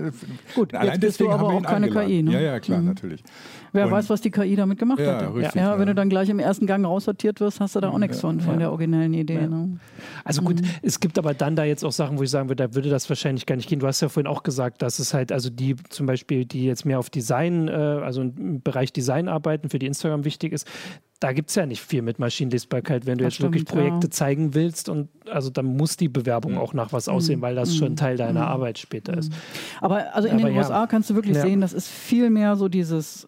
Gut, Allein jetzt bist du aber auch keine eingeladen. KI. Ne? Ja, ja, klar, mhm. natürlich. Wer und weiß, was die KI damit gemacht ja, hat. Richtig, ja, wenn du dann gleich im ersten Gang raussortiert wirst, hast du da auch nichts von, von der originellen Idee. Ne? Also gut, mhm. es gibt aber dann da jetzt auch Sachen, wo ich sagen würde, da würde das wahrscheinlich gar nicht gehen. Du hast ja vorhin auch gesagt, dass es halt, also die zum Beispiel, die jetzt mehr auf Design, äh, also im Bereich Design arbeiten, für die Instagram wichtig ist, da gibt es ja nicht viel mit Maschinenlesbarkeit, wenn du das jetzt stimmt, wirklich Projekte ja. zeigen willst und also dann muss die Bewerbung mhm. auch nach was aussehen, weil das mhm. schon Teil deiner mhm. Arbeit später ist. Aber also in Aber den ja. USA kannst du wirklich ja. sehen, das ist viel mehr so dieses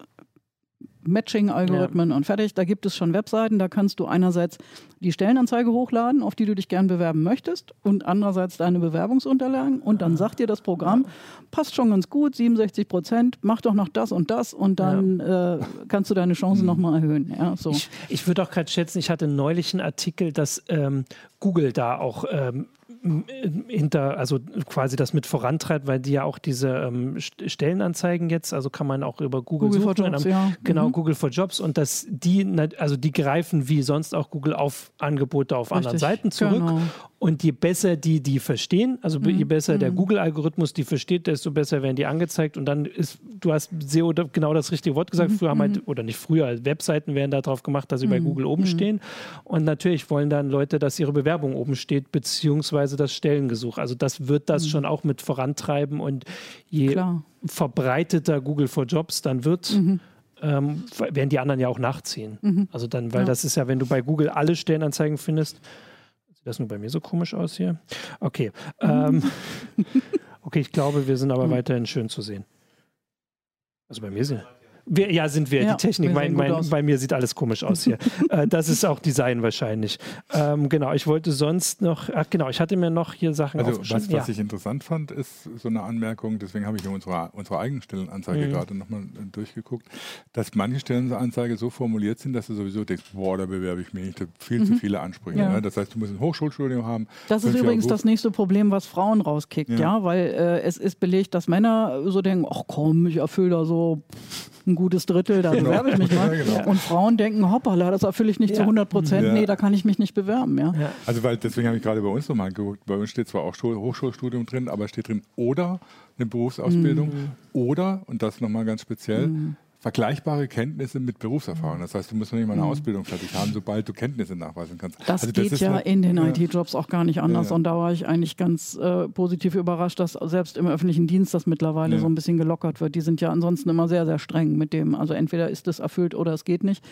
Matching-Algorithmen ja. und fertig. Da gibt es schon Webseiten, da kannst du einerseits die Stellenanzeige hochladen, auf die du dich gern bewerben möchtest und andererseits deine Bewerbungsunterlagen und dann sagt dir das Programm, passt schon ganz gut, 67 Prozent, mach doch noch das und das und dann ja. äh, kannst du deine Chancen mhm. nochmal erhöhen. Ja, so. Ich, ich würde auch gerade schätzen, ich hatte neulich einen Artikel, dass ähm, Google da auch ähm, hinter, also quasi das mit vorantreibt, weil die ja auch diese ähm, Stellenanzeigen jetzt, also kann man auch über Google, Google suchen. Jobs, ja. Genau, mhm. Google for Jobs und dass die, also die greifen wie sonst auch Google auf Angebote auf Richtig, anderen Seiten zurück genau. Und je besser die die verstehen, also mhm. je besser der mhm. Google-Algorithmus die versteht, desto besser werden die angezeigt. Und dann ist, du hast SEO genau das richtige Wort gesagt. Mhm. Früher haben halt, mhm. oder nicht früher, Webseiten werden darauf gemacht, dass sie bei Google oben stehen. Und natürlich wollen dann Leute, dass ihre Bewerbung oben steht, beziehungsweise das Stellengesuch. Also das wird das schon auch mit vorantreiben. Und je Klar. verbreiteter Google for Jobs dann wird, ähm, werden die anderen ja auch nachziehen. Mhm. Also dann, weil ja. das ist ja, wenn du bei Google alle Stellenanzeigen findest, das nur bei mir so komisch aus hier? Okay. Ähm, *laughs* okay, ich glaube, wir sind aber hm. weiterhin schön zu sehen. Also bei mir sind. Wir, ja, sind wir. Ja, die Technik, mein, mein, bei mir sieht alles komisch aus hier. *laughs* äh, das ist auch Design wahrscheinlich. Ähm, genau, ich wollte sonst noch, ach genau, ich hatte mir noch hier Sachen Also was, was ja. ich interessant fand, ist so eine Anmerkung, deswegen habe ich in unserer, unserer eigenen Stellenanzeige mhm. gerade nochmal äh, durchgeguckt, dass manche Stellenanzeige so formuliert sind, dass du sowieso denkst, boah, da bewerbe ich mich nicht, viel mhm. zu viele Ansprüche. Ja. Ne? Das heißt, du musst ein Hochschulstudium haben. Das ist übrigens das nächste Problem, was Frauen rauskickt, ja, weil äh, es ist belegt, dass Männer so denken, ach komm, ich erfülle da so ein gutes Drittel, da genau. bewerbe ich mich mal. Ja, genau. Und Frauen denken, hoppala, das erfülle ich nicht ja. zu 100 Prozent, ja. nee, da kann ich mich nicht bewerben. Ja. Also weil deswegen habe ich gerade bei uns nochmal geguckt, bei uns steht zwar auch Hochschulstudium drin, aber steht drin oder eine Berufsausbildung mhm. oder, und das nochmal ganz speziell, mhm vergleichbare Kenntnisse mit Berufserfahrung. Das heißt, du musst noch nicht mal eine mhm. Ausbildung fertig haben, sobald du Kenntnisse nachweisen kannst. Das also geht das ja eine, in den ja. IT-Jobs auch gar nicht anders. Ja, ja. Und da war ich eigentlich ganz äh, positiv überrascht, dass selbst im öffentlichen Dienst das mittlerweile so ein bisschen gelockert wird. Die sind ja ansonsten immer sehr, sehr streng mit dem. Also entweder ist es erfüllt oder es geht nicht.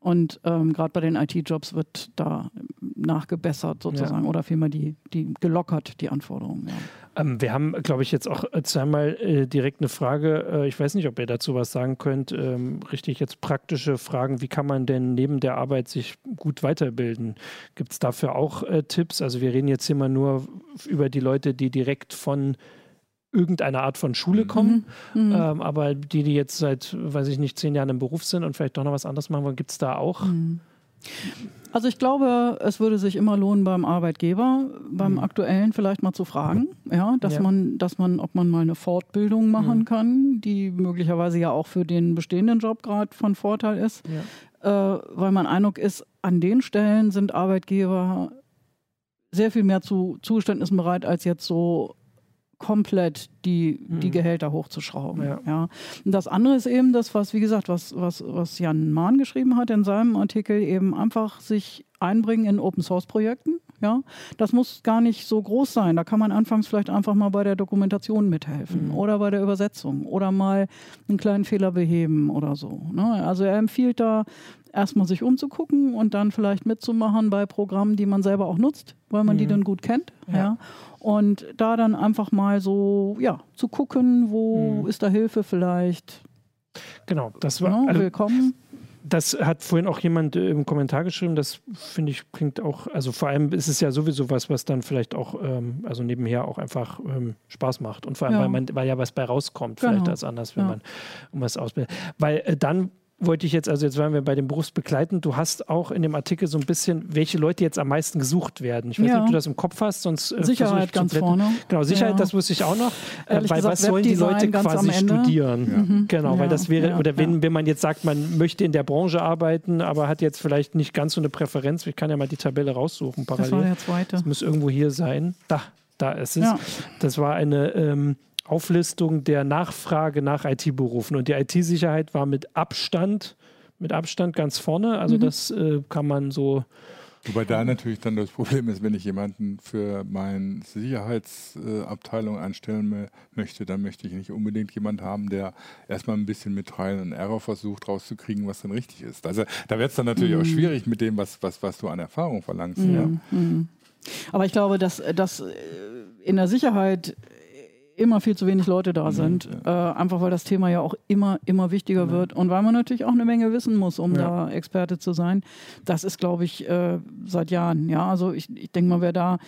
Und ähm, gerade bei den IT-Jobs wird da nachgebessert sozusagen oder vielmehr die, die gelockert, die Anforderungen. Ähm, wir haben, glaube ich, jetzt auch zweimal äh, direkt eine Frage. Äh, ich weiß nicht, ob ihr dazu was sagen könnt. Ähm, richtig jetzt praktische Fragen. Wie kann man denn neben der Arbeit sich gut weiterbilden? Gibt es dafür auch äh, Tipps? Also wir reden jetzt immer nur über die Leute, die direkt von irgendeiner Art von Schule mhm. kommen. Mhm. Ähm, aber die, die jetzt seit, weiß ich nicht, zehn Jahren im Beruf sind und vielleicht doch noch was anderes machen wollen, gibt es da auch? Mhm. Also ich glaube, es würde sich immer lohnen beim Arbeitgeber, beim mhm. aktuellen vielleicht mal zu fragen, ja, dass ja. man, dass man, ob man mal eine Fortbildung machen mhm. kann, die möglicherweise ja auch für den bestehenden Job gerade von Vorteil ist, ja. äh, weil mein Eindruck ist, an den Stellen sind Arbeitgeber sehr viel mehr zu Zuständnissen bereit als jetzt so komplett die, die mhm. Gehälter hochzuschrauben. Ja. ja. Und das andere ist eben das, was, wie gesagt, was, was, was Jan Mahn geschrieben hat in seinem Artikel, eben einfach sich einbringen in Open Source Projekten. Ja, das muss gar nicht so groß sein. Da kann man anfangs vielleicht einfach mal bei der Dokumentation mithelfen mhm. oder bei der Übersetzung oder mal einen kleinen Fehler beheben oder so. Ne? Also er empfiehlt da erstmal sich umzugucken und dann vielleicht mitzumachen bei Programmen, die man selber auch nutzt, weil man mhm. die dann gut kennt. Ja. ja. Und da dann einfach mal so, ja, zu gucken, wo mhm. ist da Hilfe vielleicht. Genau, das war ja, also, willkommen. Das hat vorhin auch jemand äh, im Kommentar geschrieben, das finde ich klingt auch, also vor allem ist es ja sowieso was, was dann vielleicht auch, ähm, also nebenher auch einfach ähm, Spaß macht. Und vor allem, ja. weil, man, weil ja was bei rauskommt, genau. vielleicht als anders, wenn ja. man um was ausbildet. Weil äh, dann wollte ich jetzt, also jetzt waren wir bei dem Berufsbegleiten, du hast auch in dem Artikel so ein bisschen, welche Leute jetzt am meisten gesucht werden. Ich weiß ja. nicht, ob du das im Kopf hast, sonst äh, Sicherheit ganz vorne. Genau, Sicherheit, ja. das wusste ich auch noch. Äh, weil gesagt, was sollen die Leute quasi studieren? Ja. Mhm. Genau, weil das wäre, oder wenn, wenn man jetzt sagt, man möchte in der Branche arbeiten, aber hat jetzt vielleicht nicht ganz so eine Präferenz, ich kann ja mal die Tabelle raussuchen parallel. Das war der zweite. Das muss irgendwo hier sein. Da, da ist es. Das war eine ähm, Auflistung der Nachfrage nach IT-Berufen. Und die IT-Sicherheit war mit Abstand, mit Abstand ganz vorne. Also mhm. das äh, kann man so. Wobei da natürlich dann das Problem ist, wenn ich jemanden für meine Sicherheitsabteilung einstellen möchte, dann möchte ich nicht unbedingt jemanden haben, der erstmal ein bisschen mit Trial and Error versucht rauszukriegen, was dann richtig ist. Also da wird es dann natürlich mhm. auch schwierig mit dem, was, was, was du an Erfahrung verlangst. Mhm. Ja. Mhm. Aber ich glaube, dass, dass in der Sicherheit immer viel zu wenig Leute da mhm, sind. Ja. Äh, einfach weil das Thema ja auch immer, immer wichtiger ja. wird und weil man natürlich auch eine Menge wissen muss, um ja. da Experte zu sein. Das ist, glaube ich, äh, seit Jahren. Ja, also ich, ich denke mal, wer da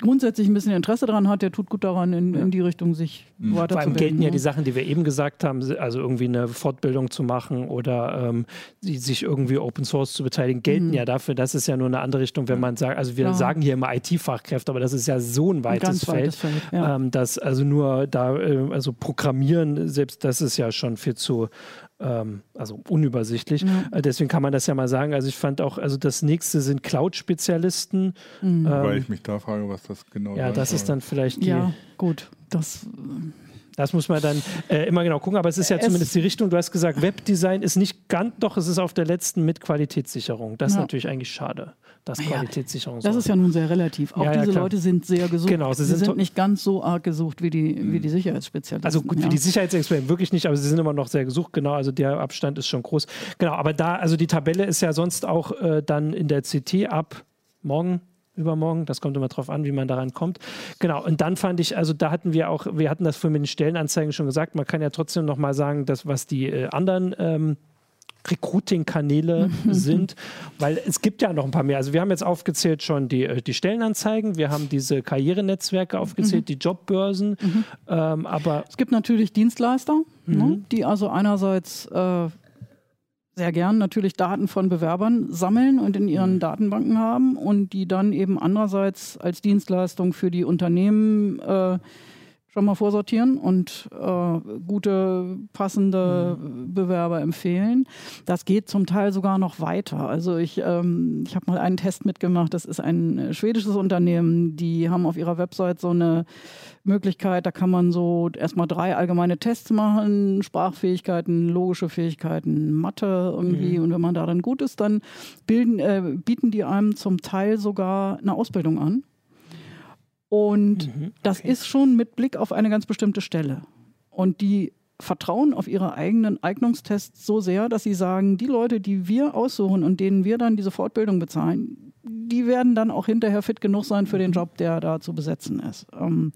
grundsätzlich ein bisschen Interesse daran hat, der tut gut daran, in, in die Richtung sich mhm. weiterzubilden. Vor allem gelten ja die Sachen, die wir eben gesagt haben, also irgendwie eine Fortbildung zu machen oder ähm, sich irgendwie Open Source zu beteiligen, gelten mhm. ja dafür. Das ist ja nur eine andere Richtung, wenn man sagt, also wir ja. sagen hier immer IT-Fachkräfte, aber das ist ja so ein weites ein Feld, Feld ja. ähm, dass also nur da, äh, also Programmieren, selbst das ist ja schon viel zu ähm, also unübersichtlich. Ja. Äh, deswegen kann man das ja mal sagen. Also ich fand auch, also das nächste sind Cloud-Spezialisten. Mhm. Ähm, Weil ich mich da frage, was das genau ist. Ja, das ist dann vielleicht die. Ja, gut. Das. Das muss man dann äh, immer genau gucken, aber es ist ja es zumindest die Richtung. Du hast gesagt, Webdesign ist nicht ganz, doch, es ist auf der letzten mit Qualitätssicherung. Das ja. ist natürlich eigentlich schade dass ja, Qualitätssicherung Das ist ja nun sehr relativ. Auch diese Leute sind sehr gesucht. Genau, sie, sie sind, sind, nicht ganz so arg gesucht wie die, wie die Sicherheitsspezialisten. Also gut, wie die Sicherheitsexperten wirklich nicht, aber sie sind immer noch sehr gesucht. Genau, also der Abstand ist schon groß. Genau, aber da, also die Tabelle ist ja sonst auch äh, dann in der CT ab morgen übermorgen. Das kommt immer drauf an, wie man daran kommt. Genau. Und dann fand ich, also da hatten wir auch, wir hatten das vorhin mit den Stellenanzeigen schon gesagt. Man kann ja trotzdem noch mal sagen, dass was die äh, anderen ähm, Recruiting-Kanäle *laughs* sind, weil es gibt ja noch ein paar mehr. Also wir haben jetzt aufgezählt schon die, äh, die Stellenanzeigen, wir haben diese Karrierenetzwerke aufgezählt, mhm. die Jobbörsen, mhm. ähm, aber es gibt natürlich Dienstleister, ne, mhm. die also einerseits äh, sehr gern natürlich Daten von Bewerbern sammeln und in ihren mhm. Datenbanken haben und die dann eben andererseits als Dienstleistung für die Unternehmen äh, schon mal vorsortieren und äh, gute, passende mhm. Bewerber empfehlen. Das geht zum Teil sogar noch weiter. Also ich, ähm, ich habe mal einen Test mitgemacht. Das ist ein schwedisches Unternehmen. Die haben auf ihrer Website so eine Möglichkeit, da kann man so erstmal drei allgemeine Tests machen, Sprachfähigkeiten, logische Fähigkeiten, Mathe irgendwie. Mhm. Und wenn man da dann gut ist, dann bilden, äh, bieten die einem zum Teil sogar eine Ausbildung an. Und mhm, okay. das ist schon mit Blick auf eine ganz bestimmte Stelle. Und die vertrauen auf ihre eigenen Eignungstests so sehr, dass sie sagen, die Leute, die wir aussuchen und denen wir dann diese Fortbildung bezahlen, die werden dann auch hinterher fit genug sein für den mhm. Job, der da zu besetzen ist. Ähm,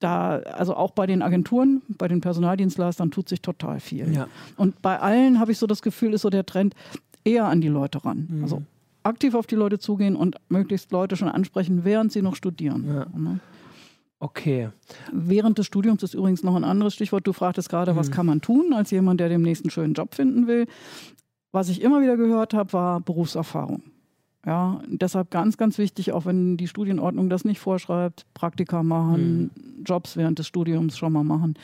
da, also auch bei den Agenturen, bei den Personaldienstleistern tut sich total viel. Ja. Und bei allen habe ich so das Gefühl, ist so der Trend eher an die Leute ran. Mhm. Also aktiv auf die Leute zugehen und möglichst Leute schon ansprechen, während sie noch studieren. Ja. Ne? Okay. Während des Studiums ist übrigens noch ein anderes Stichwort. Du fragtest gerade, mhm. was kann man tun als jemand, der demnächst einen schönen Job finden will. Was ich immer wieder gehört habe, war Berufserfahrung. Ja, deshalb ganz, ganz wichtig, auch wenn die Studienordnung das nicht vorschreibt, Praktika machen, mhm. Jobs während des Studiums schon mal machen.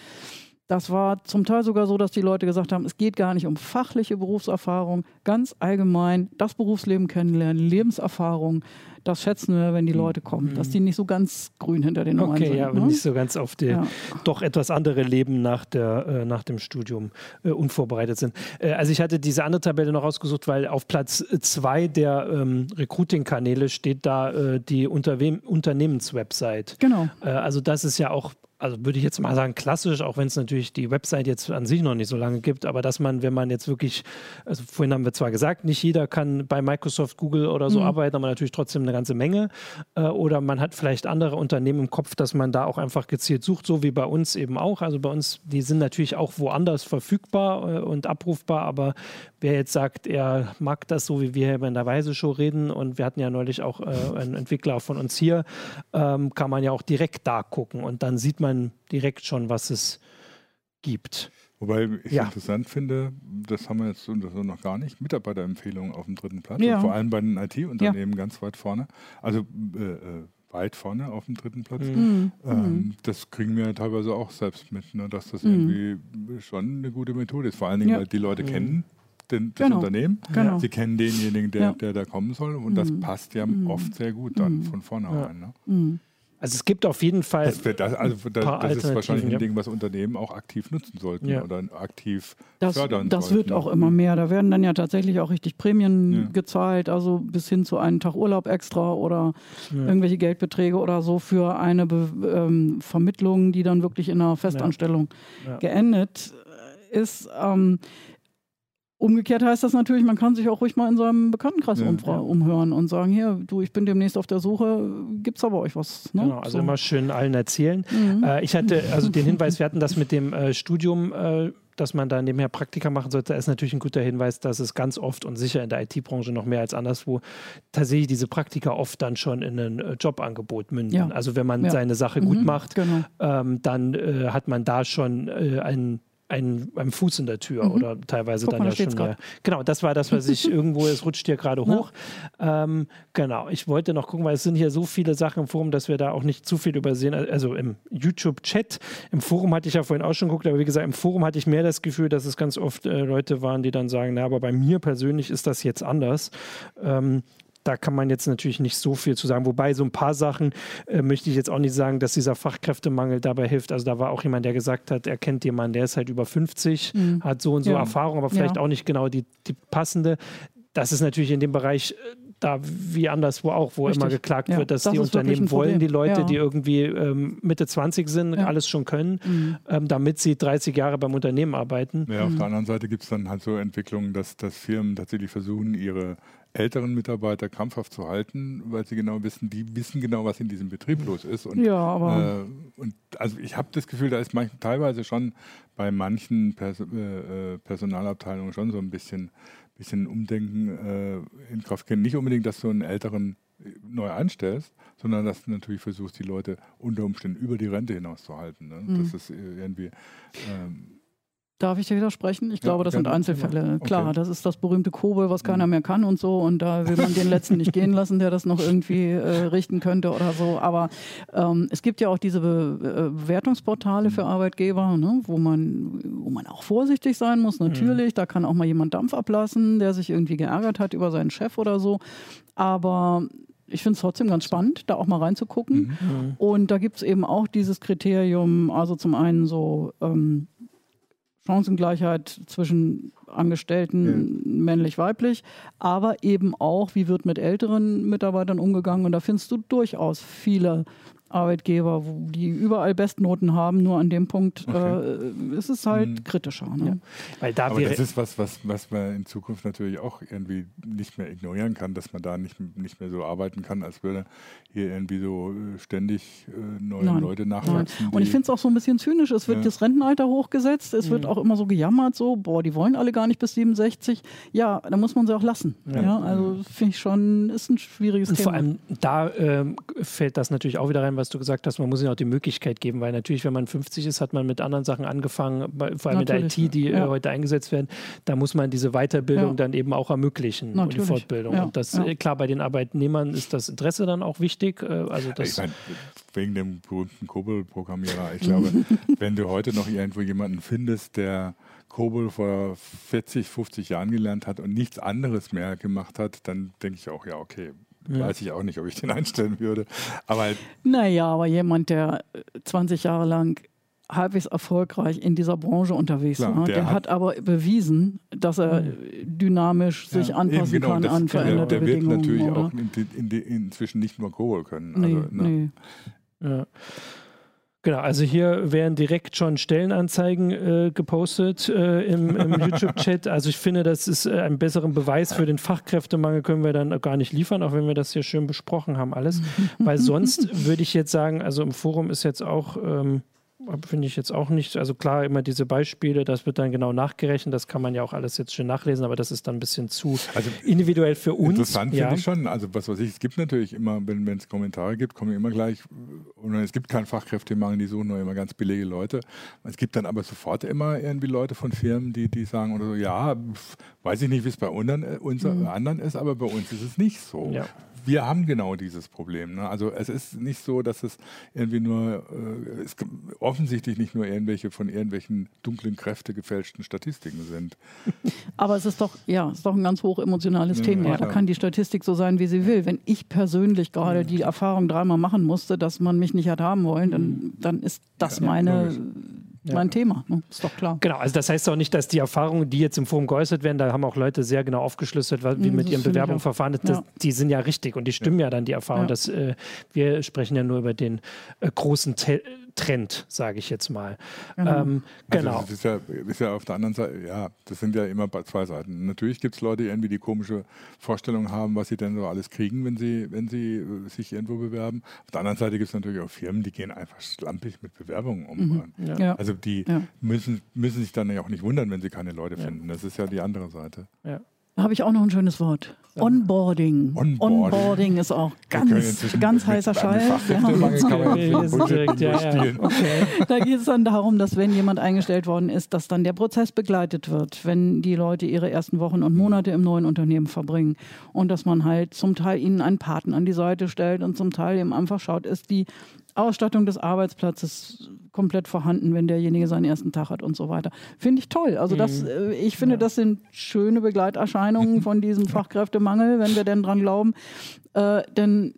Das war zum Teil sogar so, dass die Leute gesagt haben, es geht gar nicht um fachliche Berufserfahrung, ganz allgemein das Berufsleben kennenlernen, Lebenserfahrung. Das schätzen wir, wenn die hm. Leute kommen, dass die nicht so ganz grün hinter den Ohren okay, sind. Okay, ja, ne? nicht so ganz auf die ja. doch etwas andere Leben nach, der, äh, nach dem Studium äh, unvorbereitet sind. Äh, also ich hatte diese andere Tabelle noch rausgesucht, weil auf Platz zwei der ähm, Recruiting-Kanäle steht da äh, die Unterwe Unternehmenswebsite. Genau. Äh, also das ist ja auch also würde ich jetzt mal sagen, klassisch, auch wenn es natürlich die Website jetzt an sich noch nicht so lange gibt, aber dass man, wenn man jetzt wirklich, also vorhin haben wir zwar gesagt, nicht jeder kann bei Microsoft, Google oder so mhm. arbeiten, aber natürlich trotzdem eine ganze Menge. Äh, oder man hat vielleicht andere Unternehmen im Kopf, dass man da auch einfach gezielt sucht, so wie bei uns eben auch. Also bei uns, die sind natürlich auch woanders verfügbar äh, und abrufbar, aber wer jetzt sagt, er mag das so, wie wir hier in der Weise-Show reden und wir hatten ja neulich auch äh, einen Entwickler von uns hier, ähm, kann man ja auch direkt da gucken und dann sieht man, man direkt schon, was es gibt. Wobei ich ja. interessant finde, das haben wir jetzt so noch gar nicht, Mitarbeiterempfehlungen auf dem dritten Platz, ja. vor allem bei den IT-Unternehmen ja. ganz weit vorne, also äh, äh, weit vorne auf dem dritten Platz. Mhm. Ähm, mhm. das kriegen wir teilweise auch selbst mit, ne, dass das mhm. irgendwie schon eine gute Methode ist, vor allen Dingen, weil die Leute mhm. kennen den, das genau. Unternehmen, genau. sie kennen denjenigen, der, der da kommen soll und das mhm. passt ja mhm. oft sehr gut dann von vornherein. Ne? Also es gibt auf jeden Fall. Das, das, also das, das ist wahrscheinlich ein ja. Ding, was Unternehmen auch aktiv nutzen sollten ja. oder aktiv das, fördern Das sollten. wird auch immer mehr. Da werden dann ja tatsächlich auch richtig Prämien ja. gezahlt, also bis hin zu einem Tag Urlaub extra oder irgendwelche Geldbeträge oder so für eine Be ähm, Vermittlung, die dann wirklich in einer Festanstellung geendet ist. Ähm, Umgekehrt heißt das natürlich, man kann sich auch ruhig mal in seinem Bekanntenkreis ja, ja. umhören und sagen, hier, du, ich bin demnächst auf der Suche, gibt es aber euch was? Ne? Genau, also so. immer schön allen erzählen. Mhm. Äh, ich hatte also den *laughs* Hinweis, wir hatten das mit dem äh, Studium, äh, dass man da nebenher Praktika machen sollte, ist natürlich ein guter Hinweis, dass es ganz oft und sicher in der IT-Branche noch mehr als anderswo tatsächlich diese Praktika oft dann schon in ein äh, Jobangebot münden. Ja. Also wenn man seine Sache mhm, gut macht, genau. ähm, dann äh, hat man da schon äh, einen ein, ein Fuß in der Tür mhm. oder teilweise Guck dann mal, ja schon mehr. Genau, das war das, was ich *laughs* irgendwo, es rutscht hier gerade hoch. Ja. Ähm, genau, ich wollte noch gucken, weil es sind hier so viele Sachen im Forum, dass wir da auch nicht zu viel übersehen. Also im YouTube-Chat, im Forum hatte ich ja vorhin auch schon geguckt, aber wie gesagt, im Forum hatte ich mehr das Gefühl, dass es ganz oft äh, Leute waren, die dann sagen, na, aber bei mir persönlich ist das jetzt anders. Ähm, da kann man jetzt natürlich nicht so viel zu sagen. Wobei so ein paar Sachen äh, möchte ich jetzt auch nicht sagen, dass dieser Fachkräftemangel dabei hilft. Also da war auch jemand, der gesagt hat, er kennt jemanden, der ist halt über 50, mhm. hat so und so ja. Erfahrung, aber vielleicht ja. auch nicht genau die, die passende. Das ist natürlich in dem Bereich äh, da wie anderswo auch, wo Richtig. immer geklagt ja, wird, dass das die Unternehmen wollen die Leute, ja. die irgendwie ähm, Mitte 20 sind, ja. alles schon können, mhm. ähm, damit sie 30 Jahre beim Unternehmen arbeiten. Ja, auf mhm. der anderen Seite gibt es dann halt so Entwicklungen, dass, dass Firmen tatsächlich versuchen, ihre älteren Mitarbeiter krampfhaft zu halten, weil sie genau wissen, die wissen genau, was in diesem Betrieb los ist. Und, ja, aber äh, und also ich habe das Gefühl, da ist manch, teilweise schon bei manchen Pers äh, äh, Personalabteilungen schon so ein bisschen, bisschen Umdenken äh, in Kraft gehen. Nicht unbedingt, dass du einen älteren äh, neu einstellst, sondern dass du natürlich versuchst, die Leute unter Umständen über die Rente hinaus zu halten. Ne? Mhm. Das ist irgendwie ähm, Darf ich dir widersprechen? Ich glaube, das sind Einzelfälle. Okay. Klar, das ist das berühmte Kobel, was keiner mhm. mehr kann und so. Und da will man den letzten nicht gehen lassen, der das noch irgendwie äh, richten könnte oder so. Aber ähm, es gibt ja auch diese Be äh, Bewertungsportale für mhm. Arbeitgeber, ne, wo, man, wo man auch vorsichtig sein muss, natürlich. Mhm. Da kann auch mal jemand Dampf ablassen, der sich irgendwie geärgert hat über seinen Chef oder so. Aber ich finde es trotzdem ganz spannend, da auch mal reinzugucken. Mhm. Und da gibt es eben auch dieses Kriterium, also zum einen so ähm, Chancengleichheit zwischen Angestellten, ja. männlich-weiblich, aber eben auch, wie wird mit älteren Mitarbeitern umgegangen. Und da findest du durchaus viele Arbeitgeber, wo die überall Bestnoten haben, nur an dem Punkt okay. äh, ist es halt mhm. kritischer. Ne? Ja. Weil da Aber das ist was, was, was man in Zukunft natürlich auch irgendwie nicht mehr ignorieren kann, dass man da nicht, nicht mehr so arbeiten kann, als würde hier irgendwie so äh, ständig äh, neue Nein. Leute nachwachsen. Und ich finde es auch so ein bisschen zynisch. Es wird ja. das Rentenalter hochgesetzt, es mhm. wird auch immer so gejammert, so, boah, die wollen alle gar nicht bis 67. Ja, da muss man sie auch lassen. Ja, ja also finde ich schon, ist ein schwieriges Und Thema. Vor allem da äh, fällt das natürlich auch wieder rein, was du gesagt hast, man muss ihnen auch die Möglichkeit geben, weil natürlich, wenn man 50 ist, hat man mit anderen Sachen angefangen, vor allem natürlich, mit der IT, die ja. heute eingesetzt werden, da muss man diese Weiterbildung ja. dann eben auch ermöglichen natürlich. und die Fortbildung. Ja. Und das, klar, bei den Arbeitnehmern ist das Interesse dann auch wichtig. Äh, also das ich mein, wegen dem berühmten Kobol-Programmierer. Ich glaube, *laughs* wenn du heute noch irgendwo jemanden findest, der Kobol vor 40, 50 Jahren gelernt hat und nichts anderes mehr gemacht hat, dann denke ich auch, ja, okay, ja. weiß ich auch nicht, ob ich den einstellen würde. Aber halt naja, aber jemand, der 20 Jahre lang halbwegs erfolgreich in dieser Branche unterwegs Klar, war. Der, der hat, hat, aber bewiesen, dass er hm. dynamisch sich anpassen genau, kann das, an veränderte der, der Bedingungen. Der wird natürlich oder? auch in, in, inzwischen nicht nur Kobol können. Nee, also, ne? nee. Ja. Genau, also hier werden direkt schon Stellenanzeigen äh, gepostet äh, im, im *laughs* YouTube-Chat. Also ich finde, das ist äh, einen besseren Beweis für den Fachkräftemangel können wir dann gar nicht liefern, auch wenn wir das hier schön besprochen haben alles. *laughs* Weil sonst würde ich jetzt sagen, also im Forum ist jetzt auch ähm, finde ich jetzt auch nicht. Also klar, immer diese Beispiele, das wird dann genau nachgerechnet, das kann man ja auch alles jetzt schön nachlesen, aber das ist dann ein bisschen zu also individuell für uns. Interessant ja. finde ich schon. Also was weiß ich, es gibt natürlich immer, wenn es Kommentare gibt, kommen immer gleich, und es gibt keinen Fachkräftemangel, die suchen nur immer ganz billige Leute. Es gibt dann aber sofort immer irgendwie Leute von Firmen, die, die sagen oder so, ja, weiß ich nicht, wie es bei unseren, äh, unser, mhm. anderen ist, aber bei uns ist es nicht so. Ja wir haben genau dieses Problem. Ne? Also es ist nicht so, dass es irgendwie nur, äh, es offensichtlich nicht nur irgendwelche von irgendwelchen dunklen Kräfte gefälschten Statistiken sind. *laughs* Aber es ist doch, ja, es ist doch ein ganz hoch emotionales ja, Thema. Ja, da kann die Statistik so sein, wie sie will. Wenn ich persönlich gerade die Erfahrung dreimal machen musste, dass man mich nicht hat haben wollen, dann, dann ist das ja, meine ja. mein Thema. Ne? Ist doch klar. Genau, also das heißt auch nicht, dass die Erfahrungen, die jetzt im Forum geäußert werden, da haben auch Leute sehr genau aufgeschlüsselt, wie mhm, mit ihrem Bewerbungsverfahren, ja. die sind ja richtig und die stimmen ja, ja dann, die Erfahrungen. Ja. äh, wir sprechen ja nur über den äh, großen Te Trend, sage ich jetzt mal. Genau. Ähm, also genau. das ist ja, ist ja auf der anderen Seite, ja, das sind ja immer zwei Seiten. Natürlich gibt es Leute, die irgendwie die komische Vorstellung haben, was sie denn so alles kriegen, wenn sie, wenn sie äh, sich irgendwo bewerben. Auf der anderen Seite gibt es natürlich auch Firmen, die gehen einfach schlampig mit Bewerbungen um. Mhm. Ja. Also die ja. müssen, müssen sich dann ja auch nicht wundern, wenn sie keine Leute finden. Das ist ja die andere Seite. Ja. Da habe ich auch noch ein schönes Wort. Onboarding. Onboarding. Onboarding ist auch ganz, ganz heißer Scheiß. *laughs* Da geht es dann darum, dass wenn jemand eingestellt worden ist, dass dann der Prozess begleitet wird, wenn die Leute ihre ersten Wochen und Monate im neuen Unternehmen verbringen. Und dass man halt zum Teil ihnen einen Paten an die Seite stellt und zum Teil eben einfach schaut, ist die Ausstattung des Arbeitsplatzes komplett vorhanden, wenn derjenige seinen ersten Tag hat und so weiter. Finde ich toll. Also das, mhm. äh, ich finde, ja. das sind schöne Begleiterscheinungen *laughs* von diesem Fachkräftemangel, wenn wir denn dran glauben. Äh, denn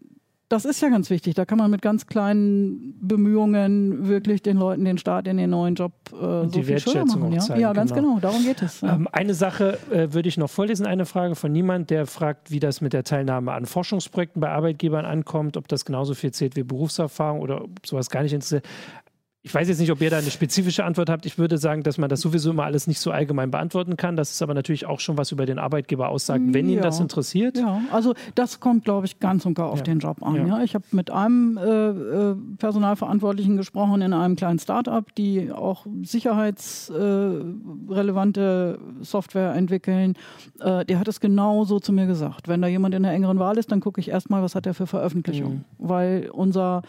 das ist ja ganz wichtig. Da kann man mit ganz kleinen Bemühungen wirklich den Leuten den Start in den neuen Job äh, so die viel schöner machen. Ja? Zeigen, ja, ganz genau. genau. Darum geht es. Ja. Ähm, eine Sache äh, würde ich noch vorlesen. Eine Frage von niemand, der fragt, wie das mit der Teilnahme an Forschungsprojekten bei Arbeitgebern ankommt, ob das genauso viel zählt wie Berufserfahrung oder ob sowas gar nicht interessiert. Ich weiß jetzt nicht, ob ihr da eine spezifische Antwort habt. Ich würde sagen, dass man das sowieso immer alles nicht so allgemein beantworten kann. Das ist aber natürlich auch schon was über den Arbeitgeber aussagt, wenn ja. ihn das interessiert. Ja, also das kommt, glaube ich, ganz und gar auf ja. den Job an. Ja. Ich habe mit einem äh, äh, Personalverantwortlichen gesprochen in einem kleinen Start-up, die auch sicherheitsrelevante äh, Software entwickeln. Äh, der hat es genauso zu mir gesagt. Wenn da jemand in der engeren Wahl ist, dann gucke ich erstmal, was hat er für Veröffentlichungen. Mhm. Weil unser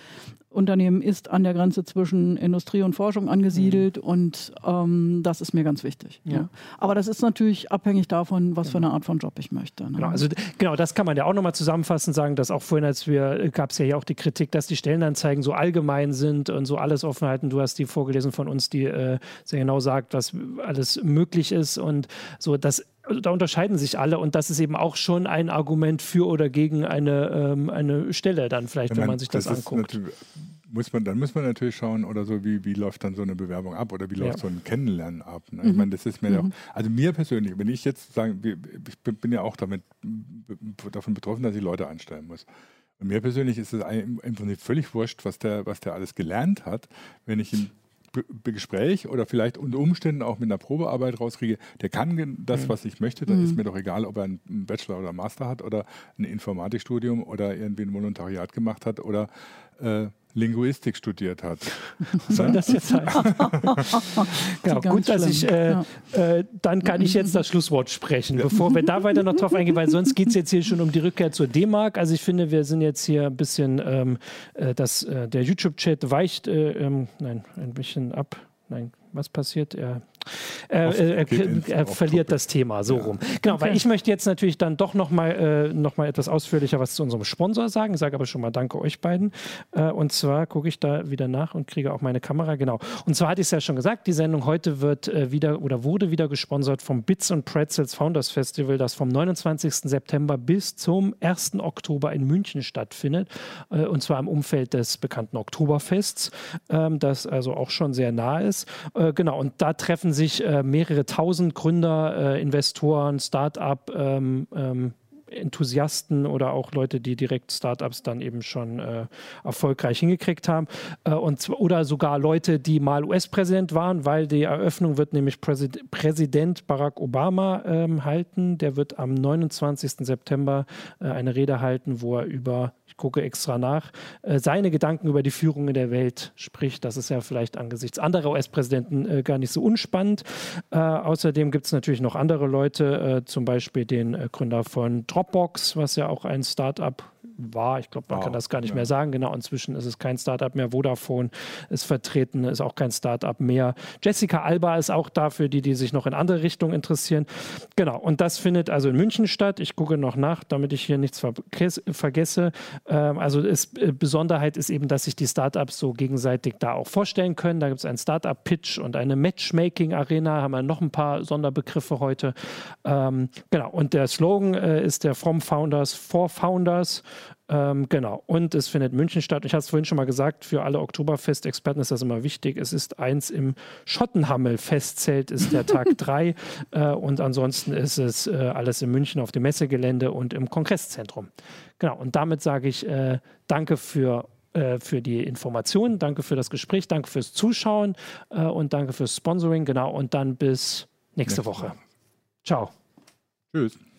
Unternehmen ist an der Grenze zwischen Industrie und Forschung angesiedelt mhm. und ähm, das ist mir ganz wichtig. Ja. Ja. Aber das ist natürlich abhängig davon, was für eine Art von Job ich möchte. Ne? Genau, also, genau, das kann man ja auch nochmal zusammenfassend sagen, dass auch vorhin, als wir, gab es ja auch die Kritik, dass die Stellenanzeigen so allgemein sind und so alles offen halten. Du hast die vorgelesen von uns, die äh, sehr genau sagt, was alles möglich ist und so, das also da unterscheiden sich alle und das ist eben auch schon ein Argument für oder gegen eine, ähm, eine Stelle dann vielleicht, wenn man sich das, das anguckt. Muss man, dann muss man natürlich schauen, oder so, wie, wie läuft dann so eine Bewerbung ab oder wie läuft ja. so ein Kennenlernen ab. Ne? Mhm. Ich meine, das ist mir mhm. auch, also mir persönlich, wenn ich jetzt sage, ich bin ja auch damit, davon betroffen, dass ich Leute einstellen muss. Und mir persönlich ist es im Prinzip völlig wurscht, was der, was der alles gelernt hat, wenn ich ihn Gespräch oder vielleicht unter Umständen auch mit einer Probearbeit rauskriege, der kann das, mhm. was ich möchte, dann mhm. ist mir doch egal, ob er einen Bachelor oder Master hat oder ein Informatikstudium oder irgendwie ein Volontariat gemacht hat oder äh, Linguistik studiert hat. *laughs* Soll das jetzt heißen? genau, *laughs* gut, dass ich, äh, ja. äh, dann kann ich jetzt das Schlusswort sprechen, bevor wir da weiter noch drauf eingehen, weil *laughs* sonst geht es jetzt hier schon um die Rückkehr zur D-Mark. Also ich finde, wir sind jetzt hier ein bisschen, ähm, äh, das, äh, der YouTube-Chat weicht, äh, ähm, nein, ein bisschen ab. Nein, was passiert? Er äh, äh, er verliert das Thema so ja. rum. Genau, okay. weil ich möchte jetzt natürlich dann doch nochmal äh, noch etwas ausführlicher was zu unserem Sponsor sagen. Ich sage aber schon mal Danke euch beiden. Äh, und zwar gucke ich da wieder nach und kriege auch meine Kamera. Genau. Und zwar hatte ich es ja schon gesagt, die Sendung heute wird äh, wieder oder wurde wieder gesponsert vom Bits und Pretzels Founders Festival, das vom 29. September bis zum 1. Oktober in München stattfindet. Äh, und zwar im Umfeld des bekannten Oktoberfests, ähm, das also auch schon sehr nah ist. Äh, genau, und da treffen sich äh, mehrere tausend Gründer, äh, Investoren, Start-up, ähm, ähm, Enthusiasten oder auch Leute, die direkt Startups dann eben schon äh, erfolgreich hingekriegt haben. Äh, und, oder sogar Leute, die mal US-Präsident waren, weil die Eröffnung wird nämlich Präsid Präsident Barack Obama ähm, halten. Der wird am 29. September äh, eine Rede halten, wo er über ich gucke extra nach, äh, seine Gedanken über die Führung in der Welt spricht. Das ist ja vielleicht angesichts anderer US-Präsidenten äh, gar nicht so unspannend. Äh, außerdem gibt es natürlich noch andere Leute, zum Beispiel den Gründer von Dropbox, was ja auch ein Start-up war. Ich glaube, man wow, kann das gar nicht ja. mehr sagen. Genau, inzwischen ist es kein Startup mehr. Vodafone ist vertreten, ist auch kein Startup mehr. Jessica Alba ist auch da für die, die sich noch in andere Richtungen interessieren. Genau, und das findet also in München statt. Ich gucke noch nach, damit ich hier nichts vergesse. Ähm, also ist, äh, Besonderheit ist eben, dass sich die Startups so gegenseitig da auch vorstellen können. Da gibt es einen Startup-Pitch und eine Matchmaking-Arena. Haben wir noch ein paar Sonderbegriffe heute. Ähm, genau, und der Slogan äh, ist der From Founders for Founders. Ähm, genau. Und es findet München statt. Ich habe es vorhin schon mal gesagt, für alle Oktoberfest-Experten ist das immer wichtig. Es ist eins im Schottenhammel-Festzelt, ist der Tag *laughs* drei. Äh, und ansonsten ist es äh, alles in München auf dem Messegelände und im Kongresszentrum. Genau. Und damit sage ich äh, Danke für äh, für die Informationen, danke für das Gespräch, danke fürs Zuschauen äh, und danke fürs Sponsoring. Genau. Und dann bis nächste, nächste Woche. Woche. Ciao. Tschüss.